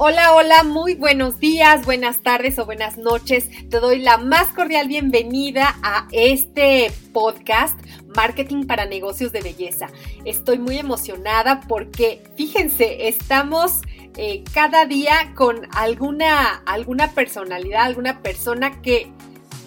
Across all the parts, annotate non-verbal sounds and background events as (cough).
Hola, hola, muy buenos días, buenas tardes o buenas noches. Te doy la más cordial bienvenida a este podcast Marketing para Negocios de Belleza. Estoy muy emocionada porque, fíjense, estamos eh, cada día con alguna, alguna personalidad, alguna persona que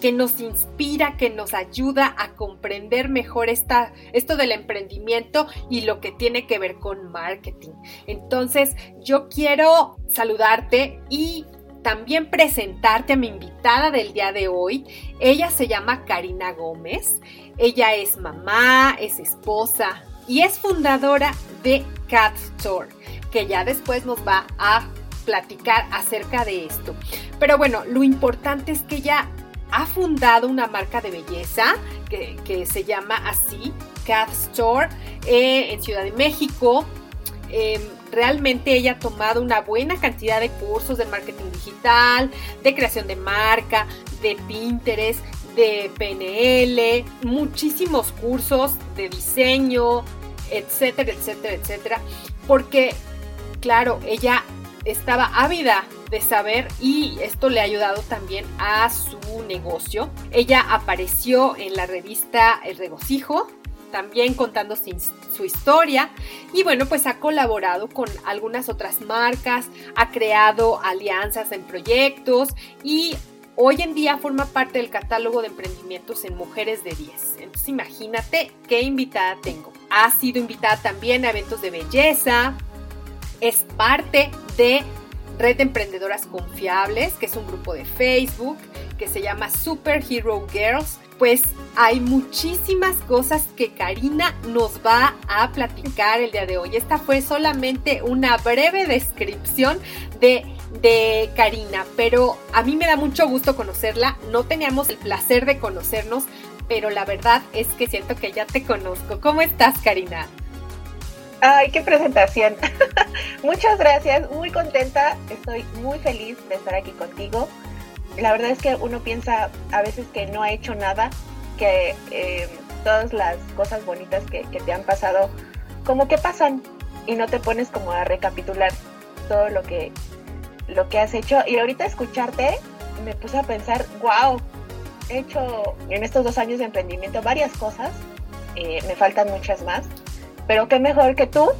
que nos inspira, que nos ayuda a comprender mejor esta, esto del emprendimiento y lo que tiene que ver con marketing. Entonces, yo quiero saludarte y también presentarte a mi invitada del día de hoy. Ella se llama Karina Gómez. Ella es mamá, es esposa y es fundadora de Cat Store, que ya después nos va a platicar acerca de esto. Pero bueno, lo importante es que ella ha fundado una marca de belleza que, se llama así, Cat Store, eh, en Ciudad de México. Em, realmente ella ha tomado una buena cantidad de cursos de marketing digital, de creación de marca, de Pinterest, de PNL, muchísimos cursos de diseño, etcétera, etcétera, etcétera. Porque, claro, ella estaba ávida de saber y esto le ha ayudado también a su negocio. Ella apareció en la revista El Regocijo, también contando su, historia y bueno, pues ha colaborado con algunas otras marcas, ha creado alianzas en proyectos y hoy en día forma parte del catálogo de emprendimientos en Mujeres de 10. Entonces imagínate qué invitada tengo. Ha sido invitada también a eventos de belleza, es parte de Red de Emprendedoras Confiables, que es un grupo de Facebook que se llama Superhero Girls. Pues hay muchísimas cosas que Karina nos va a platicar el día de hoy. Esta fue solamente una breve descripción de, de Karina, pero a mí me da mucho gusto conocerla. No teníamos el placer de conocernos, pero la verdad es que siento que ya te conozco. ¿Cómo estás, Karina? Ay, qué presentación. (laughs) Muchas gracias, muy contenta, estoy muy feliz de estar aquí contigo. La verdad es que uno piensa a veces que no ha hecho nada, que eh, todas las cosas bonitas que, te han pasado, como que pasan y no te pones como a recapitular todo lo que, lo que has hecho. Y ahorita escucharte me puse a pensar, wow, he hecho en estos dos años de emprendimiento varias cosas, eh, me faltan muchas más pero qué mejor que tú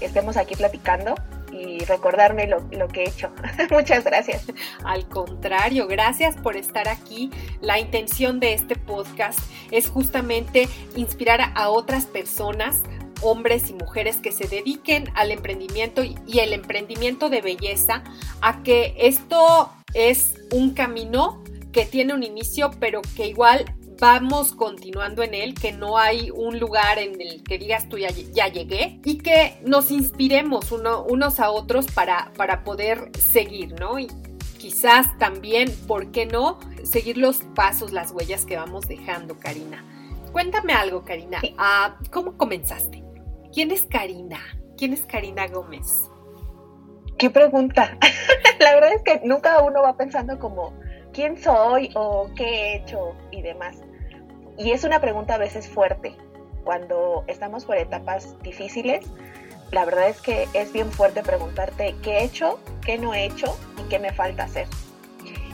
estemos aquí platicando y recordarme lo, que he hecho. (laughs) Muchas gracias. Al contrario, gracias por estar aquí. La intención de este podcast es justamente inspirar a otras personas hombres y mujeres que se dediquen al emprendimiento y el emprendimiento de belleza, a que esto es un camino que tiene un inicio, pero que igual vamos continuando en él, que no hay un lugar en el que digas tú ya, llegué y que nos inspiremos unos a otros para, para poder seguir, ¿no? Y quizás también, ¿por qué no? Seguir los pasos, las huellas que vamos dejando, Karina. Cuéntame algo, Karina. Ah, ¿Cómo comenzaste? ¿Quién es Karina? ¿Quién es Karina Gómez? Qué pregunta. (laughs) La verdad es que nunca uno va pensando como quién soy o qué he hecho y demás. Y es una pregunta a veces fuerte. Cuando estamos por etapas difíciles, la verdad es que es bien fuerte preguntarte qué he hecho, qué no he hecho y qué me falta hacer.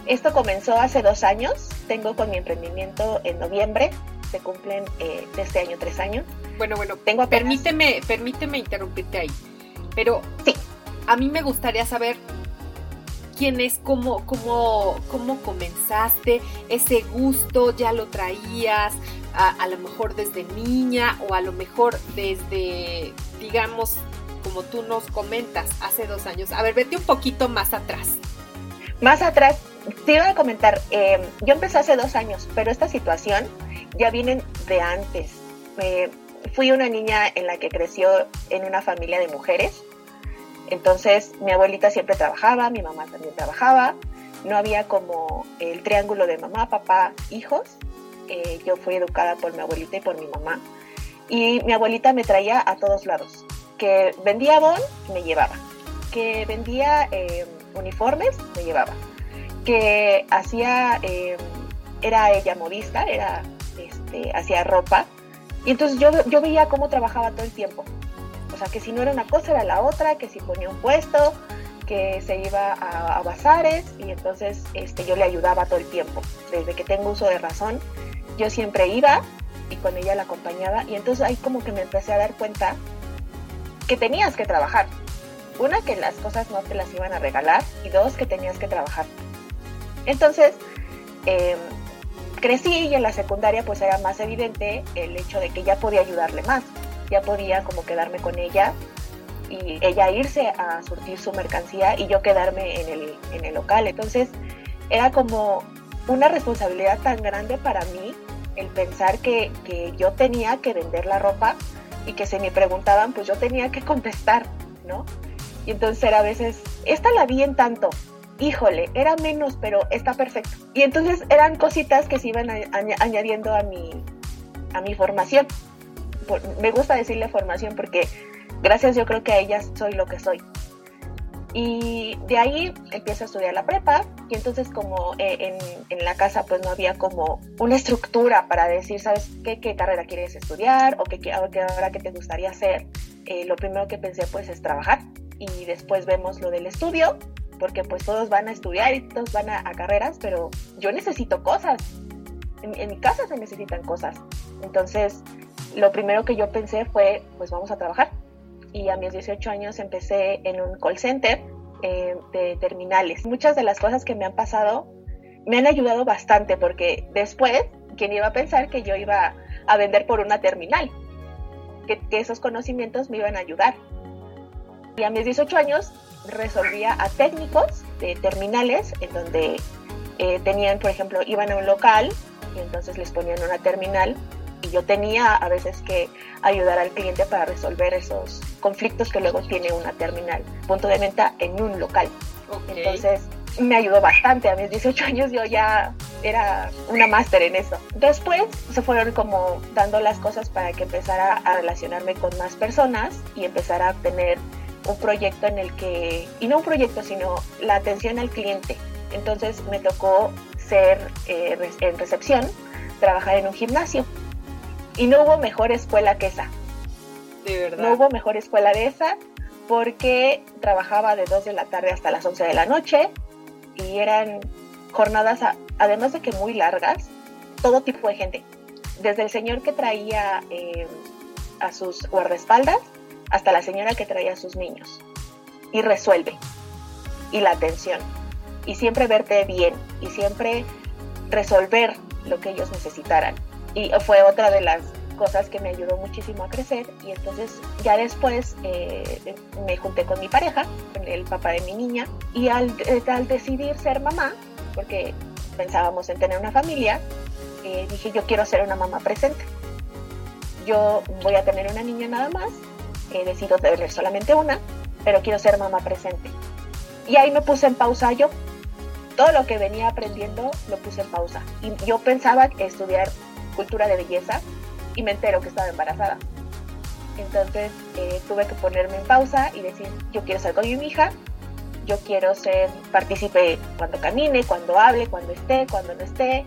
Esto comenzó hace dos años, tengo con mi emprendimiento en noviembre, se cumplen eh, de este año tres años. Bueno, bueno, tengo permíteme, permíteme interrumpirte ahí, pero sí. a mí me gustaría saber quién es, cómo, cómo, cómo comenzaste, ese gusto ya lo traías, a, lo mejor desde niña o a lo mejor desde, digamos, como tú nos comentas, hace dos años. A ver, vete un poquito más atrás. Más atrás, te iba a comentar, eh, yo empecé hace dos años, pero esta situación ya viene de antes. fui una niña en la que creció en una familia de mujeres. Entonces mi abuelita siempre trabajaba, mi mamá también trabajaba. No había como el triángulo de mamá, papá, hijos. Eh, yo fui educada por mi abuelita y por mi mamá. Y mi abuelita me traía a todos lados. Que vendía bon, me llevaba. Que vendía eh, uniformes, me llevaba. Que hacía, eh, era ella modista, era, este, hacía ropa. Y entonces yo, yo veía cómo trabajaba todo el tiempo. O sea, que si no era una cosa, era la otra, que si ponía un puesto, que se iba a, bazares y entonces este, yo le ayudaba todo el tiempo. Desde que tengo uso de razón, yo siempre iba y con ella la acompañaba y entonces ahí como que me empecé a dar cuenta que tenías que trabajar. Una, que las cosas no te las iban a regalar y dos, que tenías que trabajar. Entonces, em, crecí y en la secundaria pues era más evidente el hecho de que ya podía ayudarle más, ya podía como quedarme con ella y ella irse a surtir su mercancía y yo quedarme en el, en el local. Entonces era como una responsabilidad tan grande para mí el pensar que, yo tenía que vender la ropa y que se me preguntaban, pues yo tenía que contestar, ¿no? Y entonces era a veces, esta la vi en tanto, híjole, era menos, pero está perfecto. Y entonces eran cositas que se iban añadiendo a mi, a mi formación. Me gusta decirle formación porque gracias yo creo que a ellas soy lo que soy. Y de ahí empiezo a estudiar la prepa y entonces como eh, en, la casa pues no había como una estructura para decir, ¿sabes qué, qué carrera quieres estudiar o qué, qué ahora qué te gustaría hacer? Eh, lo primero que pensé pues es trabajar y después vemos lo del estudio porque pues todos van a estudiar y todos van a, carreras, pero yo necesito cosas. En, en mi casa se necesitan cosas. Entonces lo primero que yo pensé fue pues vamos a trabajar y a mis 18 años empecé en un call center eh, de terminales. Muchas de las cosas que me han pasado me han ayudado bastante porque después, ¿quién iba a pensar que yo iba a vender por una terminal? Que, esos conocimientos me iban a ayudar. Y a mis 18 años resolvía a técnicos de terminales en donde eh, tenían, por ejemplo, iban a un local y entonces les ponían una terminal y yo tenía a veces que ayudar al cliente para resolver esos conflictos que luego tiene una terminal, punto de venta en un local. Entonces me ayudó bastante, a mis 18 años yo ya era una máster en eso. Después se fueron como dando las cosas para que empezara a relacionarme con más personas y empezara a tener un proyecto en el que, y no un proyecto, sino la atención al cliente. Entonces me tocó ser eh, en recepción, trabajar en un gimnasio. Y no hubo mejor escuela que esa. De verdad. No hubo mejor escuela de esa porque trabajaba de 2 de la tarde hasta las 11 de la noche y eran jornadas, además de que muy largas, todo tipo de gente. Desde el señor que traía eh, a sus guardaespaldas hasta la señora que traía a sus niños. Y resuelve. Y la atención. Y siempre verte bien. Y siempre resolver lo que ellos necesitaran y fue otra de las cosas que me ayudó muchísimo a crecer y entonces ya después eh, me junté con mi pareja, el papá de mi niña y al, eh, al decidir ser mamá, porque pensábamos en tener una familia, eh, dije yo quiero ser una mamá presente. Yo voy a tener una niña nada más, he decidido tener solamente una, pero quiero ser mamá presente. Y ahí me puse en pausa yo. Todo lo que venía aprendiendo lo puse en pausa. Y yo pensaba estudiar cultura de belleza y me entero que estaba embarazada. Entonces eh, tuve que ponerme en pausa y decir, yo quiero ser con mi hija, yo quiero ser partícipe cuando camine, cuando hable, cuando esté, cuando no esté,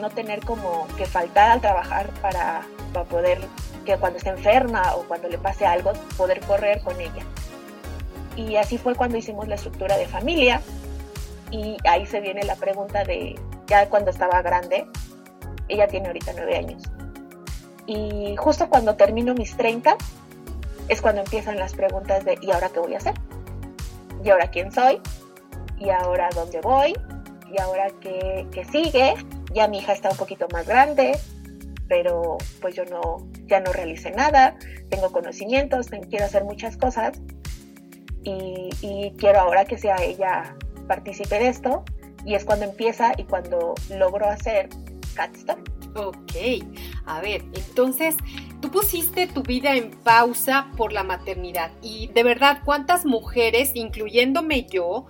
no tener como que faltar al trabajar para, para poder, que cuando esté enferma o cuando le pase algo, poder correr con ella. Y así fue cuando hicimos la estructura de familia y ahí se viene la pregunta de, ya cuando estaba grande, ella tiene ahorita nueve años. Y justo cuando termino mis 30 es cuando empiezan las preguntas de ¿y ahora qué voy a hacer? ¿Y ahora quién soy? y ahora dónde voy, y ahora qué, sigue. Ya mi hija está un poquito más grande, pero pues yo no, ya no realicé nada, tengo conocimientos, quiero hacer muchas cosas y, y quiero ahora que sea ella participe de esto y es cuando empieza y cuando logro hacer Ok, a ver, entonces tú pusiste tu vida en pausa por la maternidad y de verdad, ¿cuántas mujeres, incluyéndome yo,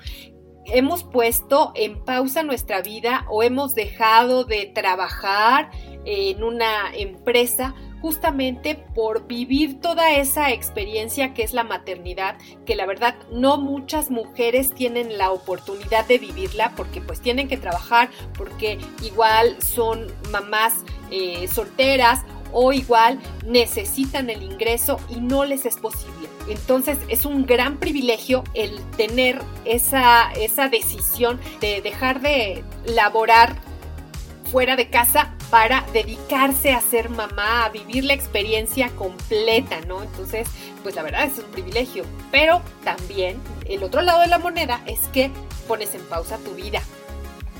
hemos puesto en pausa nuestra vida o hemos dejado de trabajar en una empresa justamente por vivir toda esa experiencia que es la maternidad, que la verdad no muchas mujeres tienen la oportunidad de vivirla porque pues tienen que trabajar, porque igual son mamás eh, solteras o igual necesitan el ingreso y no les es posible. Entonces es un gran privilegio el tener esa, esa decisión de dejar de laborar fuera de casa para dedicarse a ser mamá, a vivir la experiencia completa, ¿no? Entonces, pues la verdad es un privilegio. Pero también el otro lado de la moneda es que pones en pausa tu vida.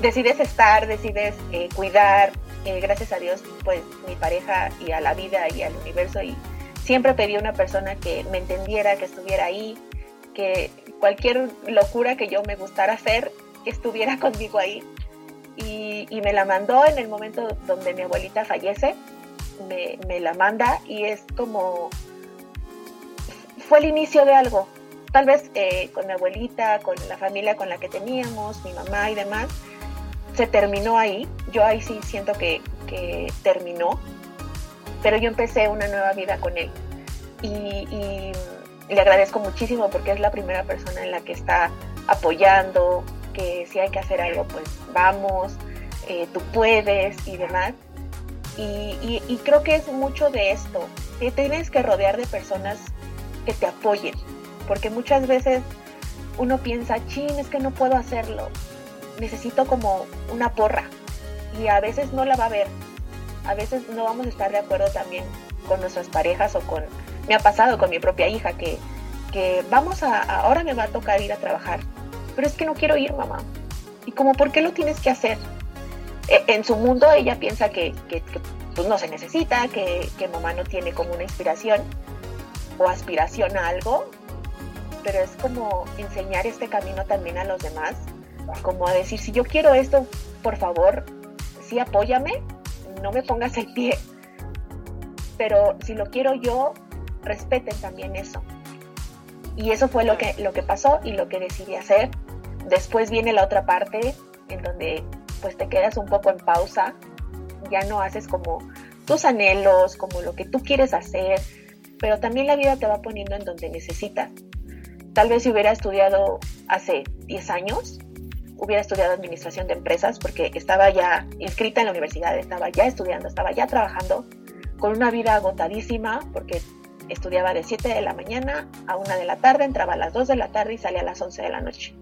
Decides estar, decides eh, cuidar. Eh, gracias a Dios, pues mi pareja y a la vida y al universo y siempre pedí una persona que me entendiera, que estuviera ahí, que cualquier locura que yo me gustara hacer, estuviera (laughs) conmigo ahí y, me la mandó en el momento donde mi abuelita fallece, me, la manda y es como, fue el inicio de algo. Tal vez eh, con mi abuelita, con la familia con la que teníamos, mi mamá y demás, se terminó ahí. Yo ahí sí siento que, que terminó, pero yo empecé una nueva vida con él. Y, le agradezco muchísimo porque es la primera persona en la que está apoyando, que si hay que hacer algo, pues vamos, eh, tú puedes y demás. Y, creo que es mucho de esto, que tienes que rodear de personas que te apoyen, porque muchas veces uno piensa, chin, es que no puedo hacerlo, necesito como una porra, y a veces no la va a ver, a veces no vamos a estar de acuerdo también con nuestras parejas o con, me ha pasado con mi propia hija, que, que vamos a, ahora me va a tocar ir a trabajar, pero es que no quiero ir, mamá. Y como, ¿por qué lo tienes que hacer? E, en su mundo ella piensa que, pues no se necesita, que, que mamá no tiene como una inspiración o aspiración a algo, pero es como enseñar este camino también a los demás, como a decir, si yo quiero esto, por favor, sí apóyame, no me pongas el pie, pero si lo quiero yo, respeten también eso. Y eso fue lo que, lo que pasó y lo que decidí hacer. Después viene la otra parte en donde pues te quedas un poco en pausa, ya no haces como tus anhelos, como lo que tú quieres hacer, pero también la vida te va poniendo en donde necesitas. Tal vez si hubiera estudiado hace 10 años, hubiera estudiado administración de empresas porque estaba ya inscrita en la universidad, estaba ya estudiando, estaba ya trabajando, con una vida agotadísima porque estudiaba de 7 de la mañana a 1 de la tarde, entraba a las 2 de la tarde y salía a las 11 de la noche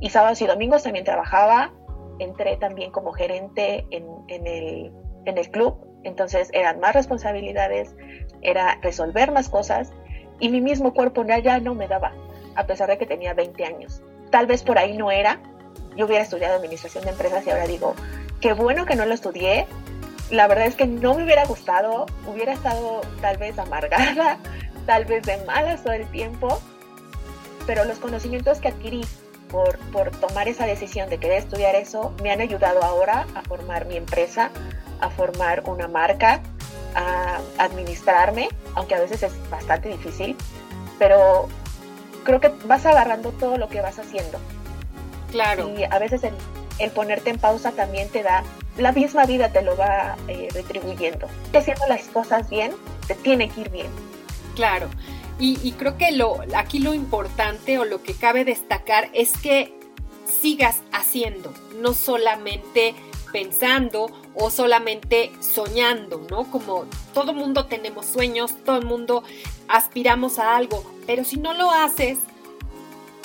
y sábados y domingos también trabajaba. Entré también como gerente en, el, en el club, entonces eran más responsabilidades, era resolver más cosas y mi mismo cuerpo ya no me daba, a pesar de que tenía 20 años. Tal vez por ahí no era. Yo hubiera estudiado administración de empresas y ahora digo, qué bueno que no lo estudié. La verdad es que no me hubiera gustado, hubiera estado tal vez amargada, (laughs) tal vez de malas todo el tiempo, pero los conocimientos que adquirí por, por tomar esa decisión de querer estudiar eso, me han ayudado ahora a formar mi empresa, a formar una marca, a administrarme, aunque a veces es bastante difícil, pero creo que vas agarrando todo lo que vas haciendo. Claro. Y a veces el, ponerte en pausa también te da, la misma vida te lo va eh, retribuyendo. Haciendo las cosas bien, te tiene que ir bien. Claro. Y, creo que lo, aquí lo importante o lo que cabe destacar es que sigas haciendo, no solamente pensando o solamente soñando, ¿no? Como todo mundo tenemos sueños, todo el mundo aspiramos a algo, pero si no lo haces,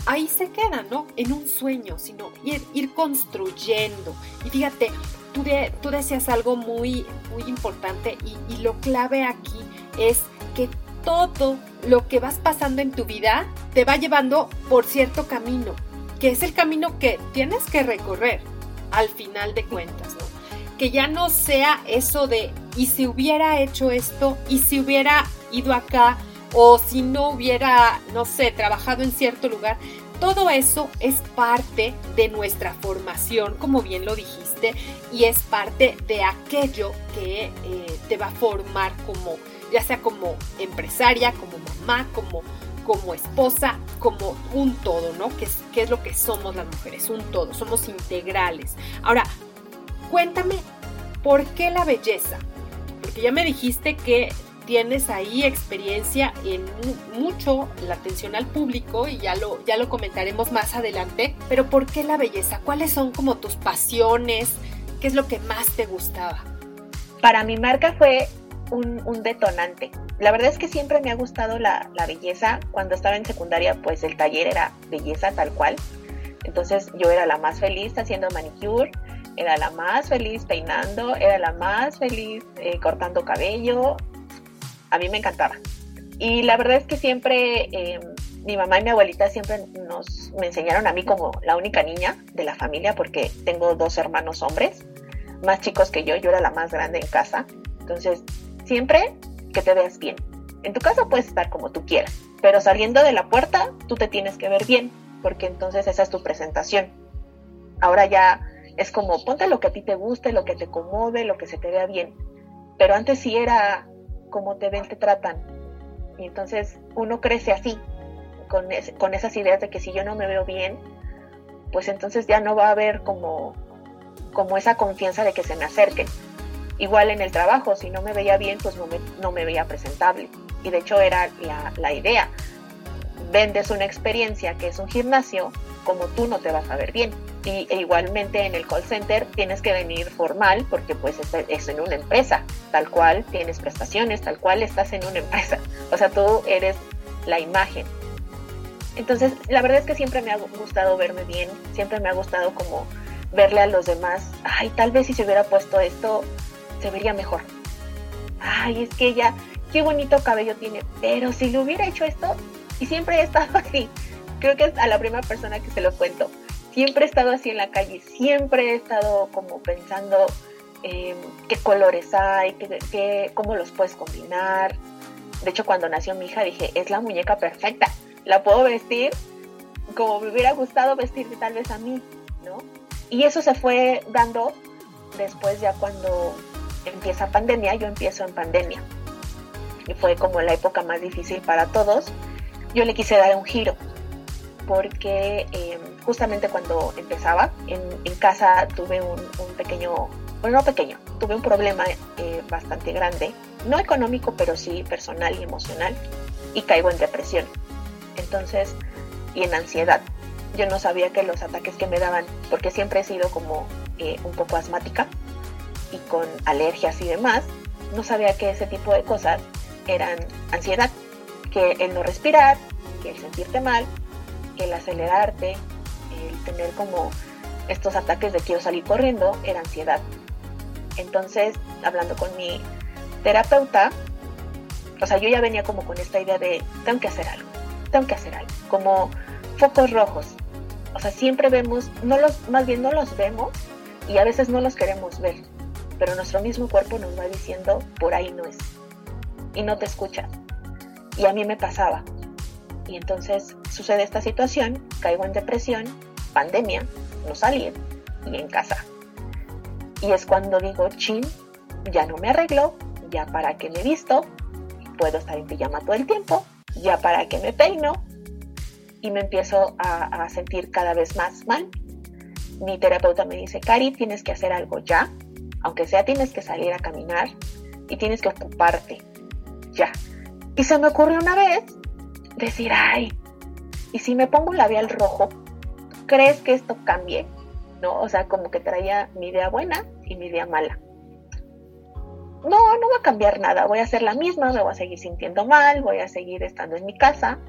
ahí se queda, ¿no? En un sueño, sino ir, ir construyendo. Y fíjate, tú, tú decías algo muy, muy importante y, y lo clave aquí es que todo lo que vas pasando en tu vida te va llevando por cierto camino, que es el camino que tienes que recorrer al final de cuentas, ¿no? Que ya no sea eso de, y si hubiera hecho esto, y si hubiera ido acá, o si no hubiera, no sé, trabajado en cierto lugar, todo eso es parte de nuestra formación, como bien lo dijiste, y es parte de aquello que eh, te va a formar como, ya sea como empresaria, como mamá, como, como esposa, como un todo, ¿no? Que es, que es lo que somos las mujeres, un todo, somos integrales. Ahora, cuéntame, ¿por qué la belleza? Porque ya me dijiste que tienes ahí experiencia en mucho la atención al público y ya lo, ya lo comentaremos más adelante, pero ¿por qué la belleza? ¿Cuáles son como tus pasiones? ¿Qué es lo que más te gustaba? Para mi marca fue un, detonante. La verdad es que siempre me ha gustado la, belleza. Cuando estaba en secundaria, pues el taller era belleza tal cual. Entonces yo era la más feliz haciendo manicure, era la más feliz peinando, era la más feliz eh, cortando cabello, a mí me encantaba. Y la verdad es que siempre eh, mi mamá y mi abuelita siempre nos me enseñaron a mí como la única niña de la familia porque tengo dos hermanos hombres más chicos que yo, yo era la más grande en casa. Entonces, siempre que te veas bien. En tu casa puedes estar como tú quieras, pero saliendo de la puerta tú te tienes que ver bien, porque entonces esa es tu presentación. Ahora ya es como ponte lo que a ti te guste, lo que te acomode, lo que se te vea bien. Pero antes sí era cómo te ven, te tratan. Y entonces uno crece así, con, con esas ideas de que si yo no me veo bien, pues entonces ya no va a haber como, como esa confianza de que se me acerquen. Igual en el trabajo, si no me veía bien, pues no me, no me veía presentable. Y de hecho era la, la idea. Vendes una experiencia que es un gimnasio, como tú no te vas a ver bien y e igualmente en el call center tienes que venir formal porque pues es, en una empresa, tal cual tienes prestaciones, tal cual estás en una empresa, o sea, tú eres la imagen. Entonces, la verdad es que siempre me ha gustado verme bien, siempre me ha gustado como verle a los demás, ay, tal vez si se hubiera puesto esto, se vería mejor. Ay, es que ella, qué bonito cabello tiene, pero si le hubiera hecho esto, y siempre he estado (laughs) así, creo que es a la primera persona que se lo cuento siempre he estado así en la calle, siempre he estado como pensando em, qué colores hay, qué, cómo los puedes combinar. De hecho, cuando nació mi hija dije, es la muñeca perfecta, la puedo vestir como me hubiera gustado vestir tal vez a mí, ¿no? Y eso se fue dando después ya cuando empieza pandemia, yo empiezo en pandemia. Y fue como la época más difícil para todos. Yo le quise dar un giro porque em, justamente cuando empezaba en, casa tuve un, pequeño, bueno, no pequeño, tuve un problema eh, bastante grande, no económico, pero sí personal y emocional, y caigo en depresión. Entonces, y en ansiedad. Yo no sabía que los ataques que me daban, porque siempre he sido como eh, un poco asmática y con alergias y demás, no sabía que ese tipo de cosas eran ansiedad, que el no respirar, que el sentirte mal, el acelerarte, el tener como estos ataques de quiero salir corriendo, era ansiedad. Entonces, hablando con mi terapeuta, o sea, yo ya venía como con esta idea de tengo que hacer algo, tengo que hacer algo, como focos rojos. O sea, siempre vemos, no los, más bien no los vemos y a veces no los queremos ver, pero nuestro mismo cuerpo nos va diciendo por ahí no es y no te escuchas. Y a mí me pasaba, y entonces sucede esta situación, caigo en depresión, pandemia, no salir y en casa. Y es cuando digo, chin, ya no me arreglo, ya para qué me visto, puedo estar en pijama todo el tiempo, ya para qué me peino y me empiezo a, a sentir cada vez más mal. Mi terapeuta me dice, Cari, tienes que hacer algo ya, aunque sea tienes que salir a caminar y tienes que ocuparte, ya. Y se me ocurrió una vez decir, ay, y si me pongo labial rojo, ¿crees que esto cambie? ¿No? O sea, como que traía mi idea buena y mi idea mala. No, no va a cambiar nada, voy a hacer la misma, me voy a seguir sintiendo mal, voy a seguir estando en mi casa.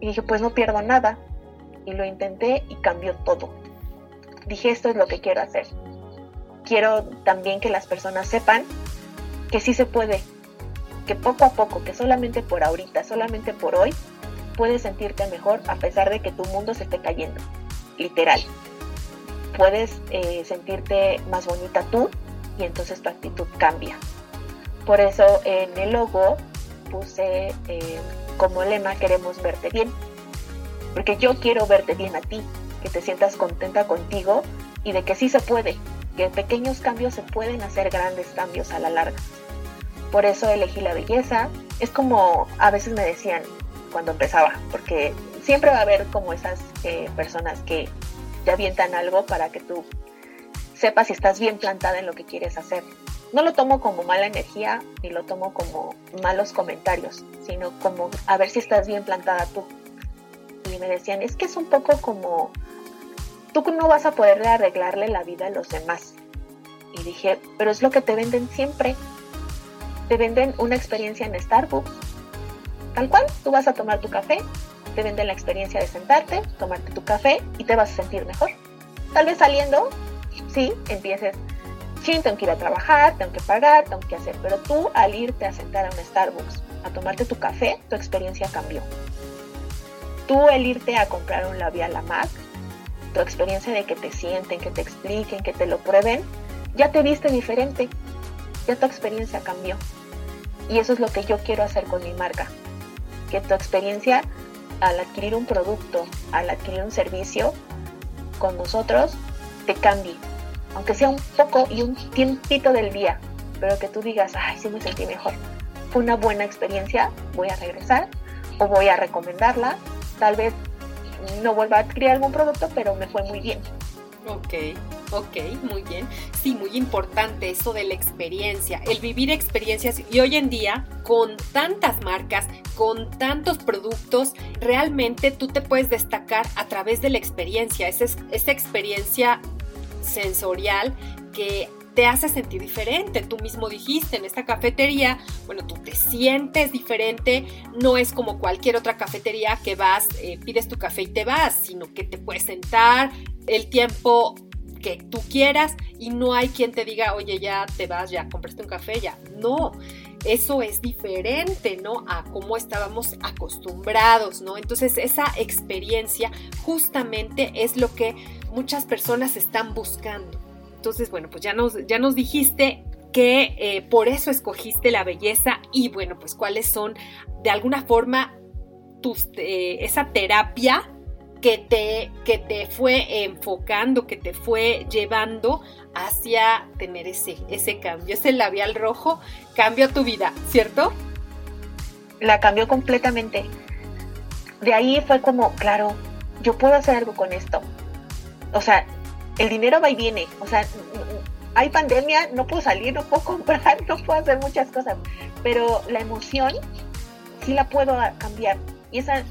Y dije, pues no pierdo nada. Y lo intenté y cambió todo. Dije, esto es lo que quiero hacer. Quiero también que las personas sepan que sí se puede, que poco a poco, que solamente por ahorita, solamente por hoy, puedes sentirte mejor a pesar de que tu mundo se esté cayendo, literal. Puedes eh, sentirte más bonita tú y entonces tu actitud cambia. Por eso en el logo puse eh, como lema queremos verte bien, porque yo quiero verte bien a ti, que te sientas contenta contigo y de que sí se puede, que pequeños cambios se pueden hacer grandes cambios a la larga. Por eso elegí la belleza. Es como a veces me decían cuando empezaba, porque siempre va a haber como esas eh, personas que te avientan algo para que tú sepas si estás bien plantada en lo que quieres hacer. No lo tomo como mala energía ni lo tomo como malos comentarios, sino como a ver si estás bien plantada tú. Y me decían, es que es un poco como tú no vas a poder arreglarle la vida a los demás. Y dije, pero es lo que te venden siempre. Te venden una experiencia en Starbucks. Tal cual, tú vas a tomar tu café, te venden la experiencia de sentarte, tomarte tu café y te vas a sentir mejor. Tal vez saliendo, sí, empieces, sí, tengo que ir a trabajar, tengo que pagar, tengo que hacer, pero tú al irte a sentar a un Starbucks, a tomarte tu café, tu experiencia cambió. Tú el irte a comprar un labial a MAC, tu experiencia de que te sienten, que te expliquen, que te lo prueben, ya te viste diferente, ya tu experiencia cambió. Y eso es lo que yo quiero hacer con mi marca, que tu experiencia al adquirir un producto, al adquirir un servicio con nosotros, te cambie, aunque sea un poco y un tiempito del día, pero que tú digas, ay, sí me sentí mejor. Fue una buena experiencia, voy a regresar o voy a recomendarla. Tal vez no vuelva a adquirir algún producto, pero me fue muy bien. Ok, ok, muy bien. Sí, muy importante eso de la experiencia, el vivir experiencias y hoy en día con tantas marcas, con tantos productos, realmente tú te puedes destacar a través de la experiencia, esa, esa experiencia sensorial que te hace sentir diferente. Tú mismo dijiste en esta cafetería, bueno, tú te sientes diferente, no es como cualquier otra cafetería que vas, eh, pides tu café y te vas, sino que te puedes sentar el tiempo que tú quieras y no hay quien te diga, oye, ya te vas, ya compraste un café, ya. No, eso es diferente, ¿no? A cómo estábamos acostumbrados, ¿no? Entonces esa experiencia justamente es lo que muchas personas están buscando. Entonces, bueno, pues ya nos, ya nos dijiste que eh, por eso escogiste la belleza y bueno, pues cuáles son de alguna forma tus, eh, esa terapia que te, que te fue enfocando, que te fue llevando hacia tener ese, ese cambio. Ese labial rojo cambió tu vida, ¿cierto? La cambió completamente. De ahí fue como, claro, yo puedo hacer algo con esto. O sea, el dinero va y viene. O sea, hay pandemia, no puedo salir, no puedo (laughs) comprar, no puedo hacer muchas cosas. Pero la emoción sí la puedo cambiar. Y esa,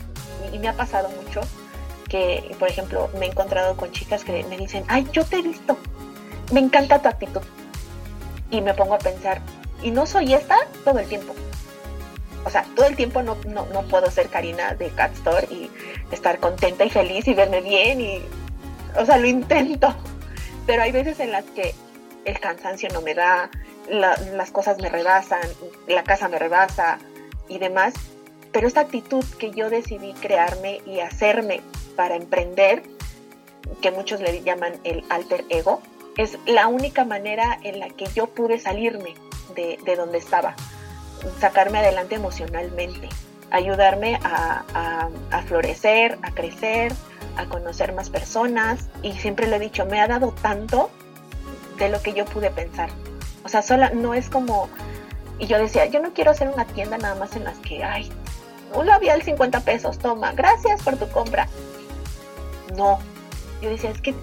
y me ha pasado mucho que, por ejemplo, me he encontrado con chicas que me dicen, ay, yo te he visto, me encanta tu actitud. Y me pongo a pensar, y no soy esta todo el tiempo. O sea, todo el tiempo no, no, no puedo ser Karina de Cat Store y estar contenta y feliz y verme bien y o sea, lo intento, pero hay veces en las que el cansancio no me da, las cosas me rebasan, la casa me rebasa y demás, pero esta actitud que yo decidí crearme y hacerme para emprender, que muchos le llaman el alter ego, es la única manera en la que yo pude salirme de, donde estaba, sacarme adelante emocionalmente, ayudarme a, a florecer, a crecer, a conocer más personas y siempre lo he dicho, me ha dado tanto de lo que yo pude pensar. O sea, sola no es como y yo decía, yo no quiero hacer una tienda nada más en las que, ay, un labial 50 pesos, toma, gracias por tu compra. No, yo decía, es que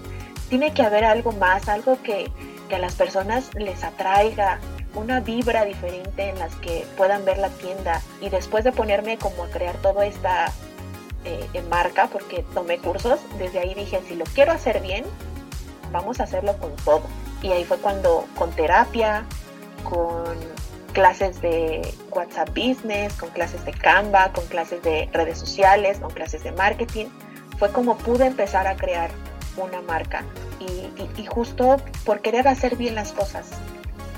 tiene que haber algo más, algo que, que a las personas les atraiga, una vibra diferente en las que puedan ver la tienda. Y después de ponerme como a crear toda esta eh, en marca porque tomé cursos, desde ahí dije, si lo quiero hacer bien, vamos a hacerlo con todo. Y ahí fue cuando con terapia, con clases de WhatsApp Business, con clases de Canva, con clases de redes sociales, con clases de marketing, fue como pude empezar a crear una marca. Y, justo por querer hacer bien las cosas,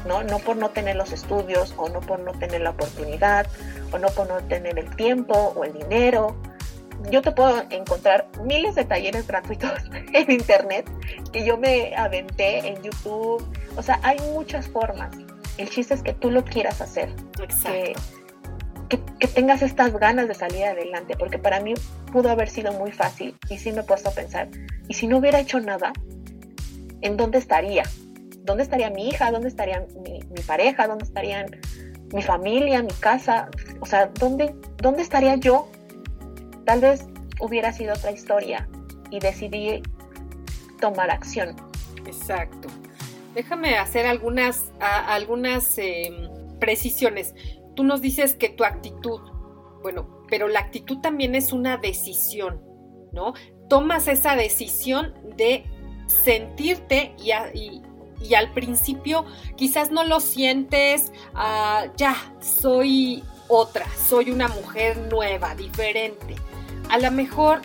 ¿no? No por no tener los estudios o no por no tener la oportunidad o no por no tener el tiempo o el dinero yo te puedo encontrar miles de talleres gratuitos (laughs) en internet que yo me aventé en YouTube. O sea, hay muchas formas. El chiste es que tú lo quieras hacer. Exacto. Que, que, tengas estas ganas de salir adelante, porque para mí pudo haber sido muy fácil y sí me he puesto a pensar, ¿y si no hubiera hecho nada? ¿En dónde estaría? ¿Dónde estaría mi hija? ¿Dónde estaría mi, mi pareja? ¿Dónde estarían mi familia, mi casa? O sea, ¿dónde, ¿dónde estaría yo Tal vez hubiera sido otra historia y decidí tomar acción. Exacto. Déjame hacer algunas, algunas em, precisiones. Tú nos dices que tu actitud, bueno, pero la actitud también es una decisión, ¿no? Tomas esa decisión de sentirte y, y, al principio quizás no lo sientes, ah, ya, soy otra, soy una mujer nueva, diferente a lo mejor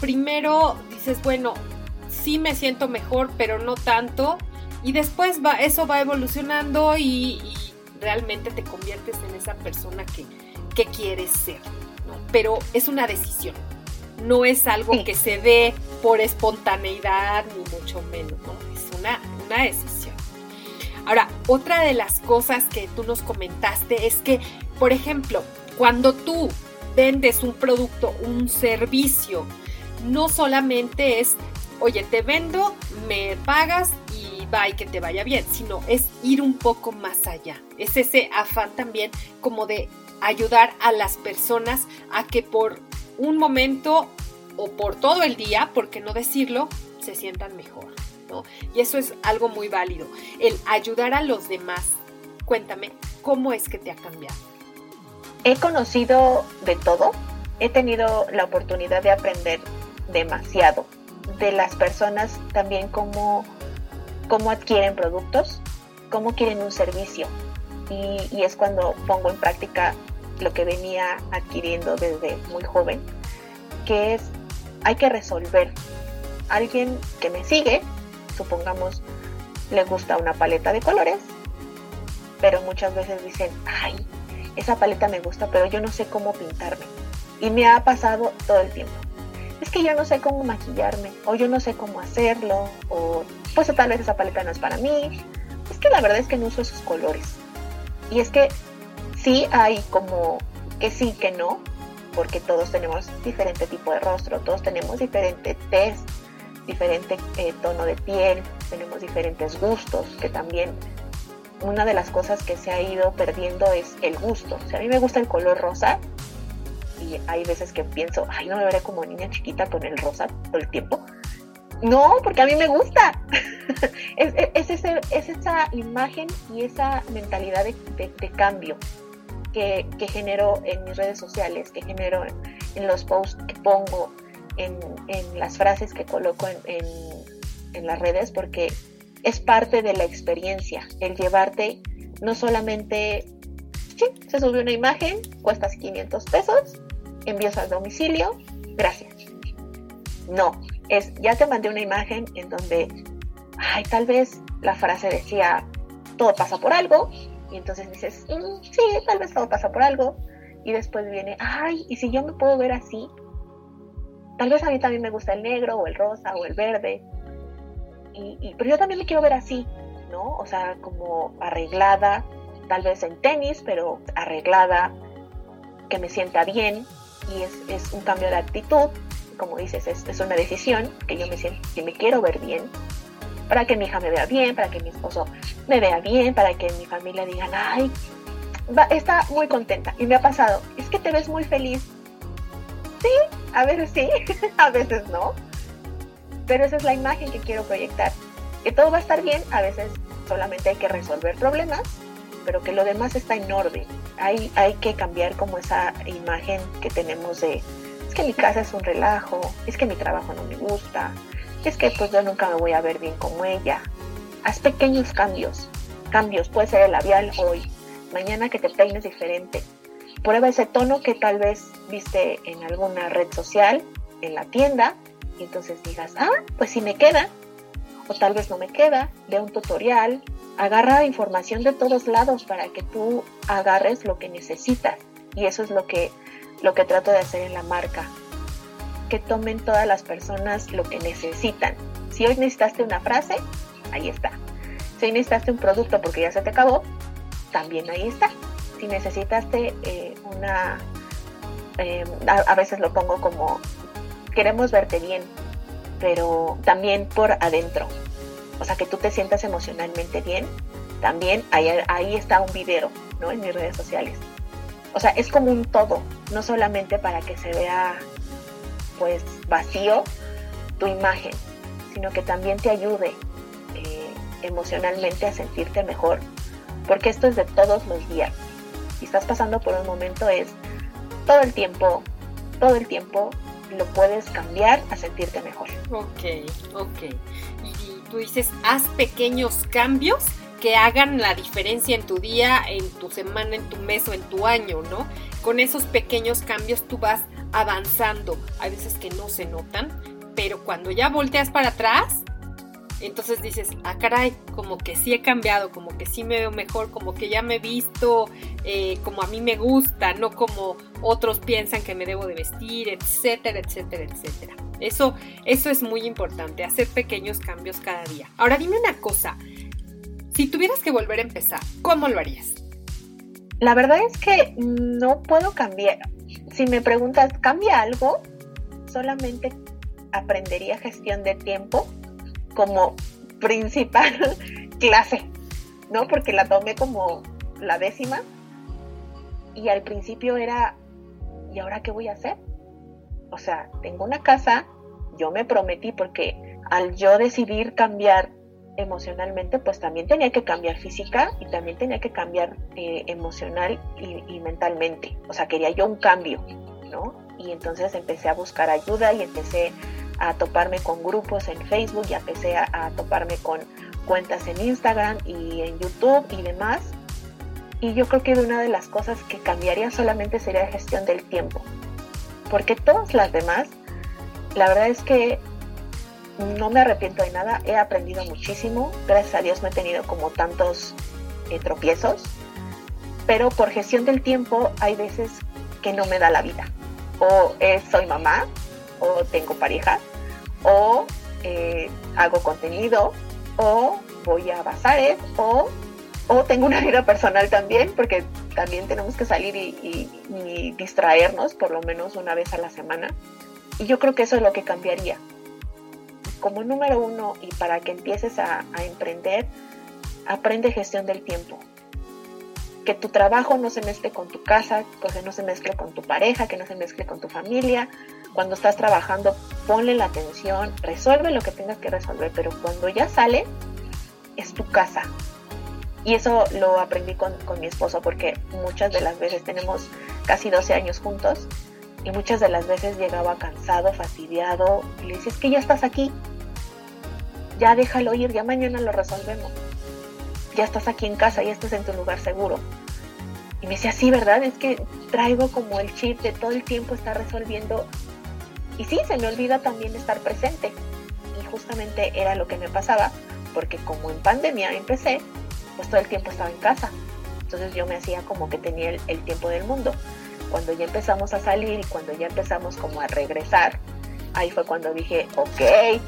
primero dices, bueno, sí me siento mejor, pero no tanto. Y después va, eso va evolucionando y, realmente te conviertes en esa persona que, que quieres ser. Pero es una decisión. No es algo que se dé por espontaneidad, ni mucho menos. Es una, una decisión. Ahora, otra de las cosas que tú nos comentaste es que, por ejemplo, cuando tú vendes un producto, un servicio, no solamente es, oye, te vendo, me pagas y y que te vaya bien, sino es ir un poco más allá. Es ese afán también como de ayudar a las personas a que por un momento o por todo el día, por qué no decirlo, se sientan mejor. ¿no? Y eso es algo muy válido. El ayudar a los demás. Cuéntame, ¿cómo es que te ha cambiado? He conocido de todo, he tenido la oportunidad de aprender demasiado de las personas también cómo, cómo adquieren productos, cómo quieren un servicio. Y, y, es cuando pongo en práctica lo que venía adquiriendo desde muy joven, que es, hay que resolver. Alguien que me sigue, supongamos, le gusta una paleta de colores, pero muchas veces dicen, ay, esa paleta me gusta, pero yo no sé cómo pintarme. Y me ha pasado todo el tiempo. Es que yo no sé cómo maquillarme, o yo no sé cómo hacerlo, o pues tal vez esa paleta no es para mí. Es que la verdad es que no uso esos colores. Y es que sí hay como que sí, que no, porque todos tenemos diferente tipo de rostro, todos tenemos diferente test, diferente eh, tono de piel, tenemos diferentes gustos que también una de las cosas que se ha ido perdiendo es el gusto. O sea, a mí me gusta el color rosa y hay veces que pienso, ay, no me veré como niña chiquita con el rosa todo el tiempo. No, porque a mí me gusta. (laughs) es, es, esa imagen y esa mentalidad de, cambio que, que, genero en mis redes sociales, que genero en, los posts que pongo, en, las frases que coloco en, en las redes, porque es parte de la experiencia, el llevarte no solamente, sí, se subió una imagen, cuestas 500 pesos, envíos al domicilio, gracias. No, es, ya te mandé una imagen en donde, ay, tal vez la frase decía, todo pasa por algo, y entonces dices, mm, sí, tal vez todo pasa por algo, y después viene, ay, y si yo me puedo ver así, tal vez a mí también me gusta el negro, o el rosa, o el verde, pero yo también me quiero ver así, ¿no? O sea, como arreglada, tal vez en tenis, pero arreglada, que me sienta bien y es, un cambio de actitud, como dices, es, una decisión que yo me siento, que me quiero ver bien, para que mi hija me vea bien, para que mi esposo me vea bien, para que mi familia digan, ay, está muy contenta. Y me ha pasado, es que te ves muy feliz. Sí, a veces sí, (laughs) a veces no pero esa es la imagen que quiero proyectar. Que todo va a estar bien, a veces solamente hay que resolver problemas, pero que lo demás está en orden. Hay, que cambiar como esa imagen que tenemos de, es que mi casa es un relajo, es que mi trabajo no me gusta, es que pues yo nunca me voy a ver bien como ella. Haz pequeños cambios, cambios, puede ser el labial hoy, mañana que te peines diferente. Prueba ese tono que tal vez viste en alguna red social, en la tienda, y entonces digas, ah, pues si me queda, o tal vez no me queda, de un tutorial, agarra información de todos lados para que tú agarres lo que necesitas. Y eso es lo que, lo que trato de hacer en la marca. que tomen todas las personas lo que necesitan. Si hoy necesitaste una frase, ahí está. Si hoy necesitaste un producto porque ya se te acabó, también ahí está. Si necesitaste eh, una, eh, a, veces lo pongo como, queremos verte bien, pero también por adentro. O sea, que tú te sientas emocionalmente bien. También ahí, está un video, ¿no? En mis redes sociales. O sea, es como un todo, no solamente para que se vea pues vacío tu imagen, sino que también te ayude eh, emocionalmente a sentirte mejor, porque esto es de todos los días. Si estás pasando por un momento es todo el tiempo, todo el tiempo lo puedes cambiar a sentirte mejor. Ok, ok. Y tú dices, haz pequeños cambios que hagan la diferencia en tu día, en tu semana, en tu mes o en tu año, ¿no? Con esos pequeños cambios tú vas avanzando. Hay veces que no se notan, pero cuando ya volteas para atrás, entonces dices, ah, caray, como que sí he cambiado, como que sí me veo mejor, como que ya me he visto eh, como a mí me gusta, no como otros piensan que me debo de vestir, etcétera, etcétera, etcétera. Eso, eso es muy importante, hacer pequeños cambios cada día. Ahora dime una cosa, si tuvieras que volver a empezar, ¿cómo lo harías? La verdad es que no puedo cambiar. Si me preguntas, ¿cambia algo? Solamente aprendería gestión de tiempo como principal (laughs) clase, ¿no? Porque la tomé como la décima y al principio era, ¿y ahora qué voy a hacer? O sea, tengo una casa, yo me prometí porque al yo decidir cambiar emocionalmente, pues también tenía que cambiar física y también tenía que cambiar eh, emocional y, mentalmente. O sea, quería yo un cambio, ¿no? Y entonces empecé a buscar ayuda y empecé a toparme con grupos en Facebook y empecé a, toparme con cuentas en Instagram y en YouTube y demás. Y yo creo que una de las cosas que cambiaría solamente sería la gestión del tiempo. Porque todas las demás, la verdad es que no me arrepiento de nada, he aprendido muchísimo, gracias a Dios no he tenido como tantos eh, tropiezos, pero por gestión del tiempo hay veces que no me da la vida. O soy mamá, o tengo pareja, o eh, hago contenido, o voy a bazares, o, o tengo una vida personal también, porque también tenemos que salir y, distraernos por lo menos una vez a la semana. Y yo creo que eso es lo que cambiaría. Como número uno, y para que empieces a emprender, aprende gestión del tiempo que tu trabajo no se mezcle con tu casa, que no se mezcle con tu pareja, que no se mezcle con tu familia. Cuando estás trabajando, ponle la atención, resuelve lo que tengas que resolver, pero cuando ya sale, es tu casa. Y eso lo aprendí con, mi esposo porque muchas de las veces tenemos casi 12 años juntos y muchas de las veces llegaba cansado, fastidiado y le decía, es que ya estás aquí, ya déjalo ir, ya mañana lo resolvemos ya estás aquí en casa, ya estás en tu lugar seguro. Y me decía, sí, ¿verdad? Es que traigo como el chip de todo el tiempo estar resolviendo. Y sí, se me olvida también estar presente. Y justamente era lo que me pasaba, porque como en pandemia empecé, pues todo el tiempo estaba en casa. Entonces yo me hacía como que tenía el, el tiempo del mundo. Cuando ya empezamos a salir y cuando ya empezamos como a regresar, ahí fue cuando dije, ok,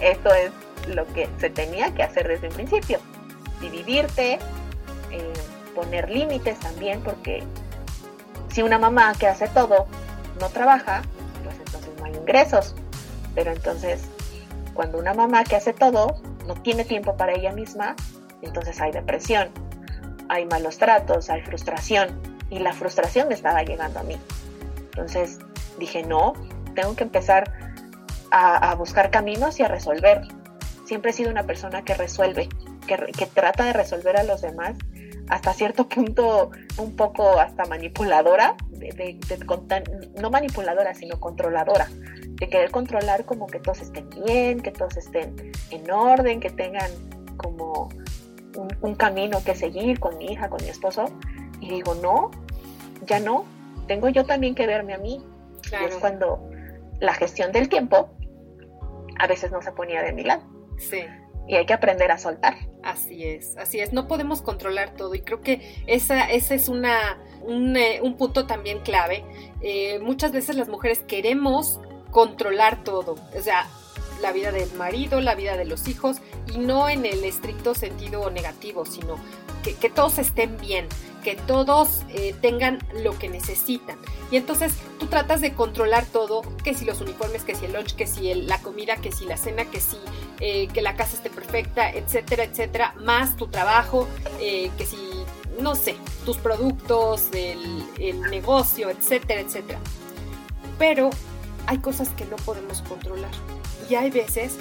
esto es lo que se tenía que hacer desde un principio dividirte, eh, poner límites también, porque si una mamá que hace todo no trabaja, Pero entonces, cuando una mamá que hace todo no tiene tiempo para ella misma, entonces hay depresión, hay malos tratos, hay frustración. Y la frustración me estaba llegando a mí. Entonces dije, no, tengo que empezar a buscar caminos y a resolver. Siempre he sido una persona que resuelve, que, trata de resolver a los demás hasta cierto punto un poco hasta manipuladora, de, no manipuladora, sino controladora, de querer controlar como que todos estén bien, que todos estén en orden, que tengan como un, camino que seguir con mi hija, con mi esposo. Y digo, no, ya no, tengo yo también que verme a mí. Y es cuando la gestión del tiempo a veces no se ponía de mi lado. Sí y hay que aprender a soltar. Así es, así es, no podemos controlar todo y creo que esa, esa es una, un, eh, punto también clave. Eh, muchas veces las mujeres queremos controlar todo. O sea, la vida del marido, la vida de los hijos, y no en el estricto sentido negativo, sino que, todos estén bien, que todos eh, tengan lo que necesitan. Y entonces tú tratas de controlar todo, que si los uniformes, que si el lunch, que si la comida, que si la cena, que si eh, que la casa esté perfecta, etcétera, etcétera, más tu trabajo, eh, que si, no sé, tus productos, el, el negocio, etcétera, etcétera. Pero hay cosas que no podemos controlar. Y hay veces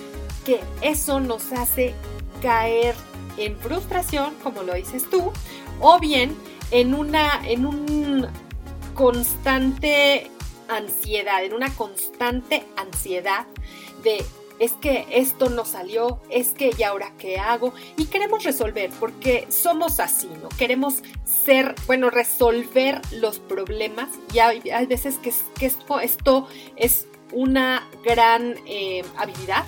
que eso nos hace caer en frustración, como lo dices tú, o bien en una en un constante ansiedad, en una constante ansiedad de es que esto no salió, es que y ahora qué hago y queremos resolver porque somos así, ¿no? Queremos ser, bueno, resolver los problemas y hay, veces que, que esto, esto, es una gran eh, habilidad,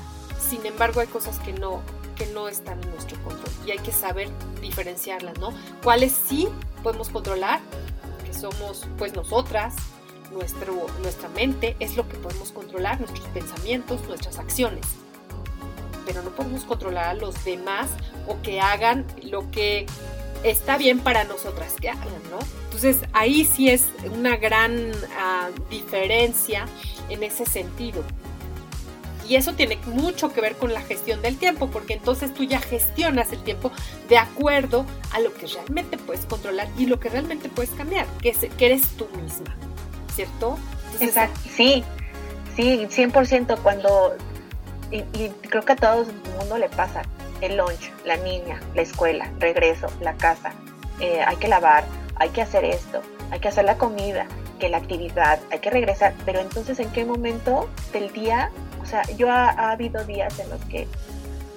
sin embargo hay cosas que no, que no están en nuestro control y hay que saber diferenciarlas, ¿no? ¿Cuáles sí podemos controlar? Que somos pues nosotras, nuestro, nuestra mente es lo que podemos controlar, nuestros pensamientos, nuestras acciones. Pero no podemos controlar a los demás o que hagan lo que está bien para nosotras que hagan, ¿no? Entonces ahí sí es una gran ah, diferencia en ese sentido. Y eso tiene mucho que ver con la gestión del tiempo, porque entonces tú ya gestionas el tiempo de acuerdo a lo que realmente puedes controlar y lo que realmente puedes cambiar, que, que eres tú misma, ¿cierto? Exacto, sí, sí, 100% cuando, y, y creo que a todo el mundo le pasa, el lunch, la niña, la escuela, regreso, la casa, eh, hay que lavar, hay que hacer esto, hay que hacer la comida, que la actividad, hay que regresar, pero entonces en qué momento del día, o sea, yo ha, habido días en los que